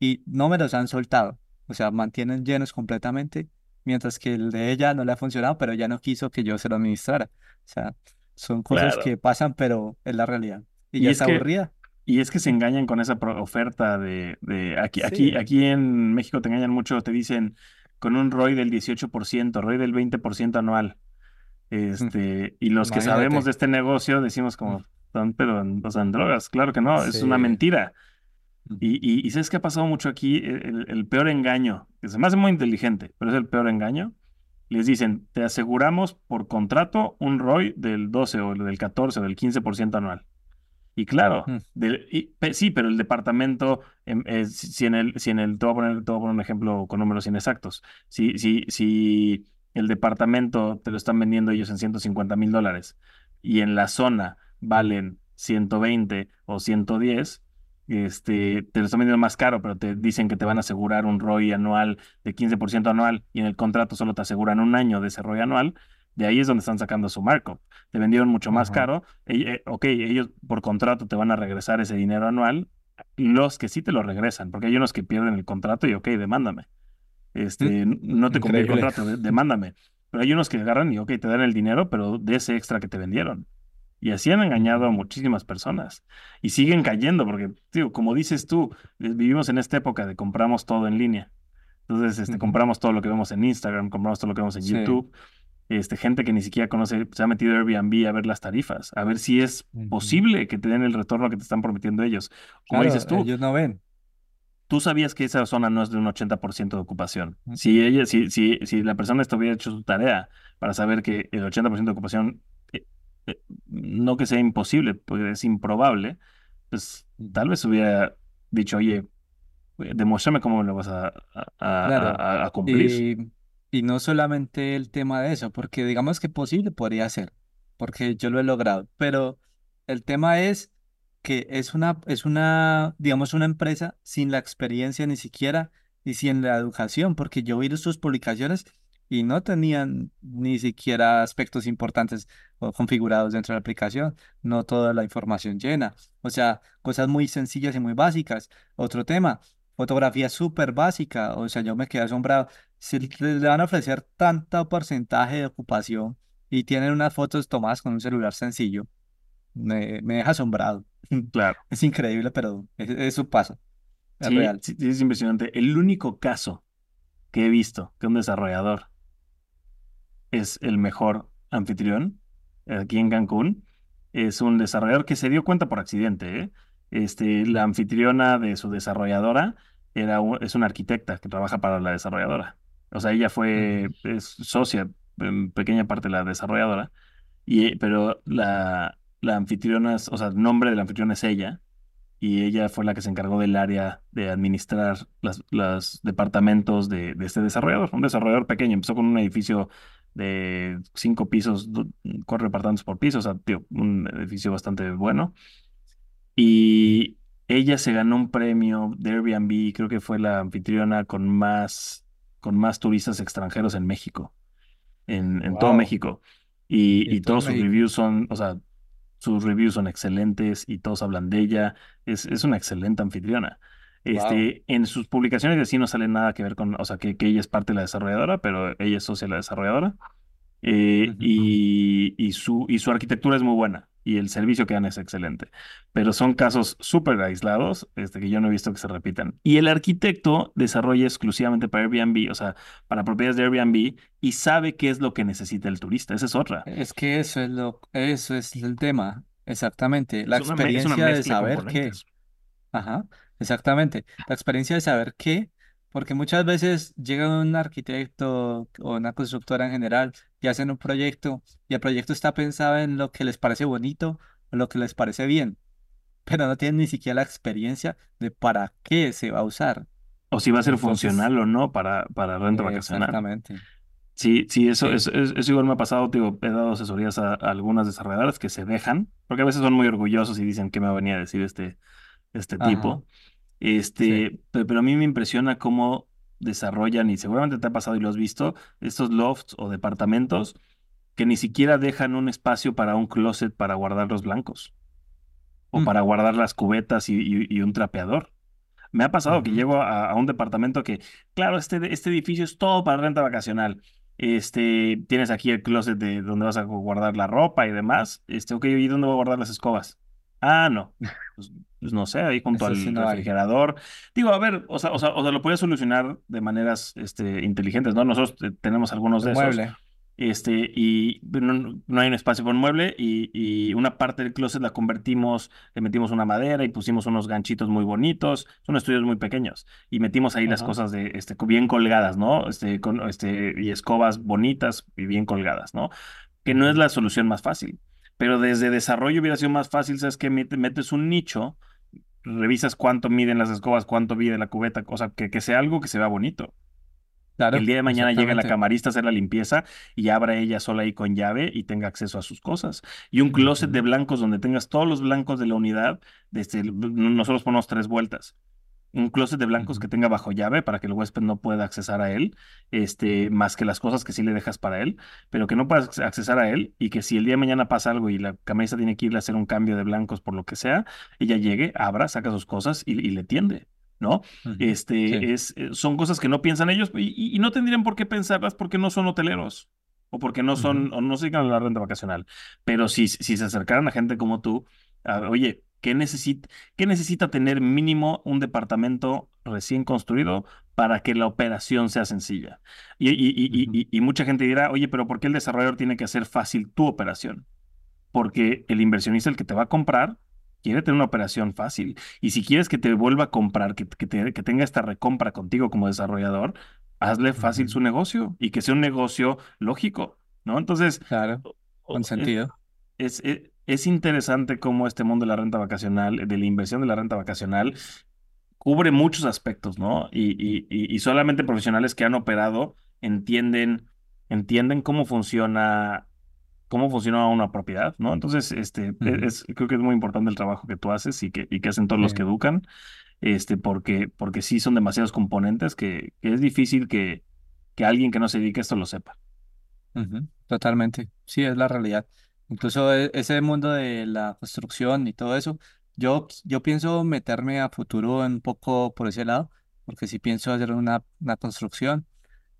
Y no me los han soltado. O sea, mantienen llenos completamente, mientras que el de ella no le ha funcionado, pero ella no quiso que yo se lo administrara. O sea, son cosas Claro. que pasan, pero es la realidad. Y Y ya es está que, aburrida. y es que se engañan con esa oferta de, de aquí, aquí, Sí. aquí en México te engañan mucho, te dicen con un ROI del 18%, ROI del 20% anual. Este, y los que sabemos de este negocio decimos como, "Están, pero o sea, en drogas, claro que no, es una mentira. Y, y, y ¿sabes qué ha pasado mucho aquí? El, el- peor engaño, que se me hace muy inteligente, pero es el peor engaño. Les dicen, te aseguramos por contrato un ROI del 12 o del 14 o del 15% anual. Y claro, Mm. del- y- pe- sí, pero el departamento, em, eh, si si en el, si en el, te voy a poner, te voy a poner un ejemplo con números inexactos. Si, si, si el departamento te lo están vendiendo ellos en 150 mil dólares y en la zona valen 120 o 110, este, te lo están vendiendo más caro, pero te dicen que te van a asegurar un ROI anual de 15% anual y en el contrato solo te aseguran un año de ese ROI anual, de ahí es donde están sacando su markup. Te vendieron mucho más caro. eh, ok, ellos por contrato te van a regresar ese dinero anual. Los que sí te lo regresan, porque hay unos que pierden el contrato y ok, demándame. Este, n- no te compré el contrato, de- demándame. Pero hay unos que agarran y ok, te dan el dinero, pero de ese extra que te vendieron. Y así han engañado a muchísimas personas. Y siguen cayendo, porque, tío, como dices tú, eh, vivimos en esta época de compramos todo en línea. Entonces, este, compramos todo lo que vemos en Instagram, compramos todo lo que vemos en Sí. YouTube. Este, gente que ni siquiera conoce, se ha metido a Airbnb a ver las tarifas, a ver si es posible que te den el retorno que te están prometiendo ellos. Como Claro, dices tú, ellos no ven. tú sabías que esa zona no es de un 80% de ocupación. Si ella, si, si, si la persona esto hubiera hecho su tarea para saber que el 80% de ocupación, no que sea imposible, porque es improbable, pues tal vez hubiera dicho, oye, demuéstrame cómo lo vas a, a- a- Claro. a- a cumplir. Y, y no solamente el tema de eso, porque digamos que posible podría ser, porque yo lo he logrado, pero el tema es que es una, es una, digamos, una empresa sin la experiencia ni siquiera y sin la educación, porque yo vi sus publicaciones y no tenían ni siquiera aspectos importantes o configurados dentro de la aplicación, no toda la información llena, o sea, cosas muy sencillas y muy básicas. Otro tema, fotografía súper básica, o sea, yo me quedé asombrado. Si le van a ofrecer tanto porcentaje de ocupación y tienen unas fotos tomadas con un celular sencillo, me, me deja asombrado. Claro. Es increíble, pero es- eso pasa, es Sí, real. sí, es impresionante. El único caso que he visto que un desarrollador es el mejor anfitrión aquí en Cancún es un desarrollador que se dio cuenta por accidente, ¿eh? Este, la anfitriona de su desarrolladora era es una arquitecta que trabaja para la desarrolladora. O sea, ella fue es socia en pequeña parte de la desarrolladora, y, pero la, la anfitriona, es- o sea, el nombre de la anfitriona es ella, y ella fue la que se encargó del área de administrar las, los departamentos de, de este desarrollador. Un desarrollador pequeño, empezó con un edificio de cinco pisos, cuatro departamentos por piso, o sea, tío, un edificio bastante bueno. Y ella se ganó un premio de Airbnb, creo que fue la anfitriona con más, con más turistas extranjeros en México, en, en todo. México. Y, Y y todos sus México. reviews son, o sea, sus reviews son excelentes y todos hablan de ella. Es, es una excelente anfitriona. Wow. Este, en sus publicaciones de sí no sale nada que ver con, o sea, que, que ella es parte de la desarrolladora, pero ella es socia de la desarrolladora. Eh, y, y su, y su arquitectura es muy buena y el servicio que dan es excelente. Pero son casos súper aislados este, que yo no he visto que se repitan. Y el arquitecto desarrolla exclusivamente para Airbnb, o sea, para propiedades de Airbnb y sabe qué es lo que necesita el turista. Esa es otra. Es que eso es lo, eso es el tema, exactamente. La Es una, me- es una experiencia de saber qué. Ajá, exactamente. La experiencia de saber qué, porque muchas veces llega un arquitecto o una constructora en general y hacen un proyecto y el proyecto está pensado en lo que les parece bonito o lo que les parece bien, pero no tienen ni siquiera la experiencia de para qué se va a usar. o si va a ser Entonces, funcional o no para, para renta eh, vacacional. exactamente. Sí, sí, eso, Sí. eso, eso igual me ha pasado, digo, he dado asesorías a, a algunas desarrolladoras que se dejan, porque a veces son muy orgullosos y dicen qué me venía a decir este, este Ajá. tipo. Este, pe- pero a mí me impresiona cómo desarrollan, y seguramente te ha pasado y lo has visto, estos lofts o departamentos que ni siquiera dejan un espacio para un closet para guardar los blancos o Mm, para guardar las cubetas y, y- y un trapeador. Me ha pasado que llego a, a un departamento que, claro, este, este edificio es todo para renta vacacional. Este, tienes aquí el closet de donde vas a guardar la ropa y demás. Este, ok, ¿y dónde voy a guardar las escobas? Ah, no. Pues, pues no sé, ahí junto Eso sí al hay. refrigerador. Digo, a ver, o sea, o sea, o sea, lo puedes solucionar de maneras, este, inteligentes, ¿no? Nosotros tenemos algunos El de esos. mueble. Este, y no, no hay un espacio para un mueble y, y una parte del closet la convertimos, le metimos una madera y pusimos unos ganchitos muy bonitos, son estudios muy pequeños y metimos ahí las cosas de, este, bien colgadas, ¿no? Este, con, este, y escobas bonitas y bien colgadas, ¿no? Que no es la solución más fácil, pero desde desarrollo hubiera sido más fácil, ¿sabes? Mete- Metes un nicho, revisas cuánto miden las escobas, cuánto mide la cubeta, o sea, que, que sea algo que se vea bonito que el Claro, día de mañana llegue la camarista a hacer la limpieza y abra ella sola ahí con llave y tenga acceso a sus cosas. Y un closet de blancos donde tengas todos los blancos de la unidad, desde, nosotros ponemos tres vueltas. Un closet de blancos que tenga bajo llave para que el huésped no pueda accesar a él, este, más que las cosas que sí le dejas para él, pero que no puedas accesar a él y que si el día de mañana pasa algo y la camarista tiene que irle a hacer un cambio de blancos por lo que sea, ella llegue, abra, saca sus cosas y, y le tiende. ¿no? Este, es, eh, son cosas que no piensan ellos y, no tendrían por qué pensarlas porque no son hoteleros o porque no son, o no se dedican a la renta vacacional. Pero si, si se acercaran a gente como tú, a- oye, ¿qué necesita, tener mínimo un departamento recién construido para que la operación sea sencilla? Y, y, y, mucha gente dirá, oye, pero ¿por qué el desarrollador tiene que hacer fácil tu operación? porque el inversionista, el que te va a comprar, quiere tener una operación fácil. Y si quieres que te vuelva a comprar, que, que, te- que tenga esta recompra contigo como desarrollador, hazle fácil su negocio y que sea un negocio lógico, ¿no? Entonces, Claro, con es, sentido. es, es- es interesante cómo este mundo de la renta vacacional, de la inversión de la renta vacacional, cubre muchos aspectos, ¿no? Y, y, y, solamente profesionales que han operado entienden, entienden cómo funciona cómo funciona una propiedad, ¿no? Entonces, este, es, creo que es muy importante el trabajo que tú haces y que, y que hacen todos los que educan, este, porque, porque sí son demasiados componentes que, que es difícil que, que alguien que no se dedique a esto lo sepa. Totalmente, sí, es la realidad. Incluso e- ese mundo de la construcción y todo eso, yo, yo pienso meterme a futuro un poco por ese lado, porque sí pienso hacer una, una construcción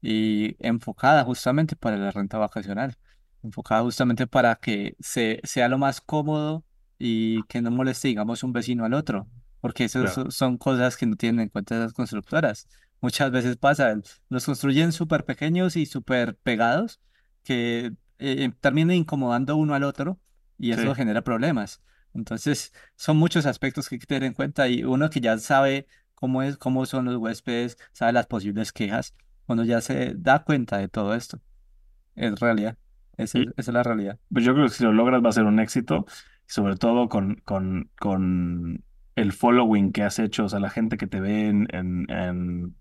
y enfocada justamente para la renta vacacional, enfocada justamente para que se, sea lo más cómodo y que no moleste, digamos, un vecino al otro, porque eso Claro. so- son cosas que no tienen en cuenta las constructoras. Muchas veces pasa, los construyen súper pequeños y súper pegados que eh, terminan incomodando uno al otro y eso Sí. genera problemas. Entonces, son muchos aspectos que hay que tener en cuenta y uno que ya sabe cómo es, cómo son los huéspedes, sabe las posibles quejas cuando ya se da cuenta de todo esto. Es realidad. Esa Y, esa es la realidad. pues yo creo que si lo logras va a ser un éxito, sobre todo con, con, con el following que has hecho, o sea, la gente que te ve en, en, en,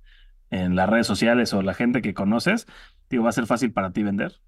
en las redes sociales o la gente que conoces, digo, va a ser fácil para ti vender,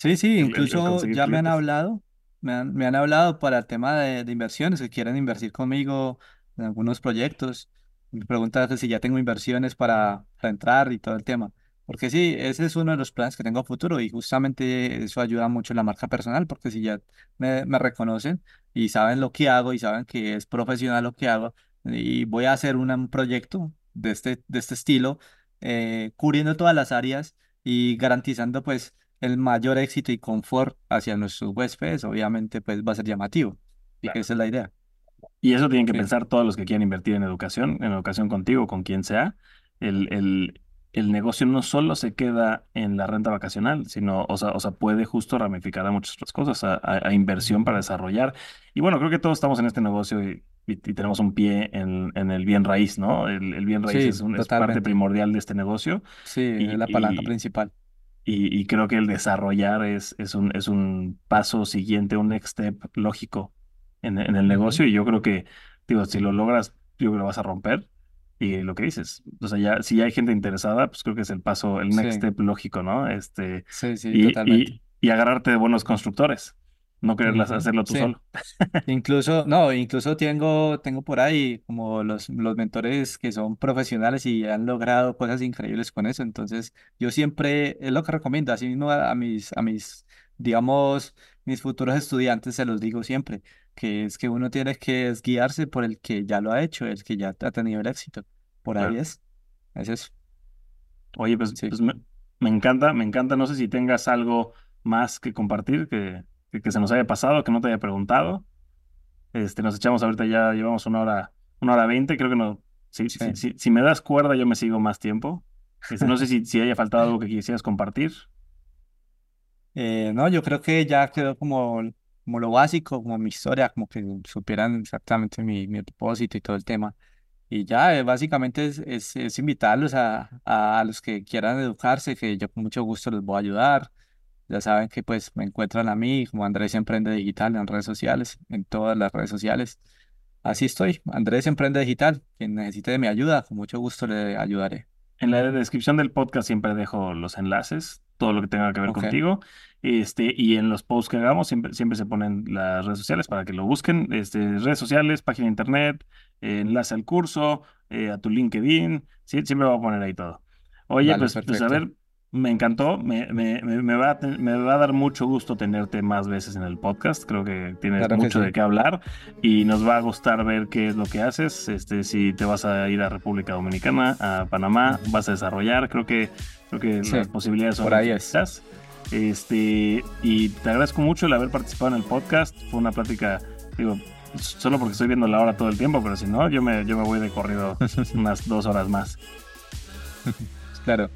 Sí, sí, el, el- el incluso conseguir ya me han clientes. hablado, me han, me han hablado para el tema de, de inversiones, que quieren invertir conmigo en algunos proyectos. Me preguntan que si ya tengo inversiones para, para entrar y todo el tema. Porque sí, ese es uno de los planes que tengo a futuro y justamente eso ayuda mucho en la marca personal, porque si ya me, me reconocen y saben lo que hago y saben que es profesional lo que hago y voy a hacer una- un proyecto de este, de este estilo, eh, cubriendo todas las áreas y garantizando pues el mayor éxito y confort hacia nuestros huéspedes, obviamente, pues va a ser llamativo. Claro. Esa es la idea. Y eso tienen que Sí. pensar todos los que quieran invertir en educación, en educación contigo, con quien sea. El, el, el negocio no solo se queda en la renta vacacional, sino, o sea, o sea, puede justo ramificar a muchas otras cosas, a, a- a inversión para desarrollar. Y bueno, creo que todos estamos en este negocio y, y- y tenemos un pie en, en el bien raíz, ¿no? El, el bien raíz es, un, es parte primordial de este negocio Sí, es y, la palanca y, principal. Y, y creo que el desarrollar es, es un, es un paso siguiente, un next step lógico en, en el negocio. Y yo creo que, digo, si lo logras, yo creo que lo vas a romper. Y lo que dices, o sea, ya, si ya hay gente interesada, pues creo que es el paso, el next Sí. step lógico, ¿no? Este, Sí, sí, y, totalmente. y, y agarrarte de buenos constructores, no quererlas hacerlo tú sí. solo. Incluso, no, incluso tengo, tengo por ahí como los, los mentores que son profesionales y han logrado cosas increíbles con eso. Entonces, yo siempre, es lo que recomiendo, así mismo a, a mis, a mis, digamos, mis futuros estudiantes se los digo siempre, que es que uno tiene que es guiarse por el que ya lo ha hecho, el que ya ha tenido el éxito. Por ahí Claro. es. Es eso. Oye, pues, Sí. pues me, me encanta, me encanta. No sé si tengas algo más que compartir que, que, que se nos haya pasado, que no te haya preguntado. Este, nos echamos ahorita ya, llevamos una hora, una hora veinte, creo que no. Si, Sí. si, si, si me das cuerda, yo me sigo más tiempo. Este, no sé si, si haya faltado algo que quisieras compartir. Eh, no, yo creo que ya quedó como, como lo básico, como mi historia, como que supieran exactamente mi, mi propósito y todo el tema. Y ya, eh, básicamente es, es, es invitarlos a, a, a los que quieran educarse, que yo con mucho gusto les voy a ayudar. Ya saben que pues me encuentran a mí como Andrés Emprende Digital en redes sociales, en todas las redes sociales. Así estoy, Andrés Emprende Digital. Quien necesite de mi ayuda, con mucho gusto le ayudaré. En la descripción del podcast siempre dejo los enlaces, todo lo que tenga que ver contigo. Este, y en los posts que hagamos siempre, siempre se ponen las redes sociales para que lo busquen. Este, redes sociales, página de internet, eh, enlace al curso, eh, a tu LinkedIn. Sí, siempre voy a poner ahí todo. Oye, Vale, pues, pues a ver, me encantó. Me, me, me, me va a, me va a dar mucho gusto tenerte más veces en el podcast. Creo que tienes Claro que mucho sí. de qué hablar y nos va a gustar ver qué es lo que haces. Este, si te vas a ir a República Dominicana, a Panamá, vas a desarrollar. Creo que, creo que Sí, las posibilidades son por ahí es. infinitas. Este, y te agradezco mucho el haber participado en el podcast. Fue una plática, digo, solo porque estoy viendo la hora todo el tiempo, pero si no, yo me, yo me voy de corrido unas dos horas más. Claro.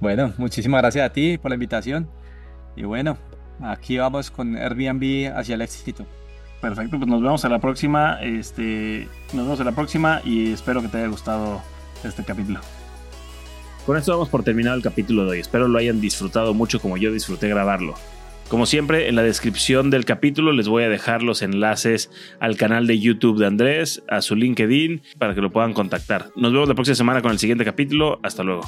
Bueno, muchísimas gracias a ti por la invitación. Y bueno, aquí vamos con Airbnb hacia el éxito. Perfecto, pues nos vemos a la próxima. Este, nos vemos a la próxima y espero que te haya gustado este capítulo. Con esto damos por terminado el capítulo de hoy. Espero lo hayan disfrutado mucho como yo disfruté grabarlo. Como siempre, en la descripción del capítulo les voy a dejar los enlaces al canal de YouTube de Andrés, a su LinkedIn, para que lo puedan contactar. Nos vemos la próxima semana con el siguiente capítulo. Hasta luego.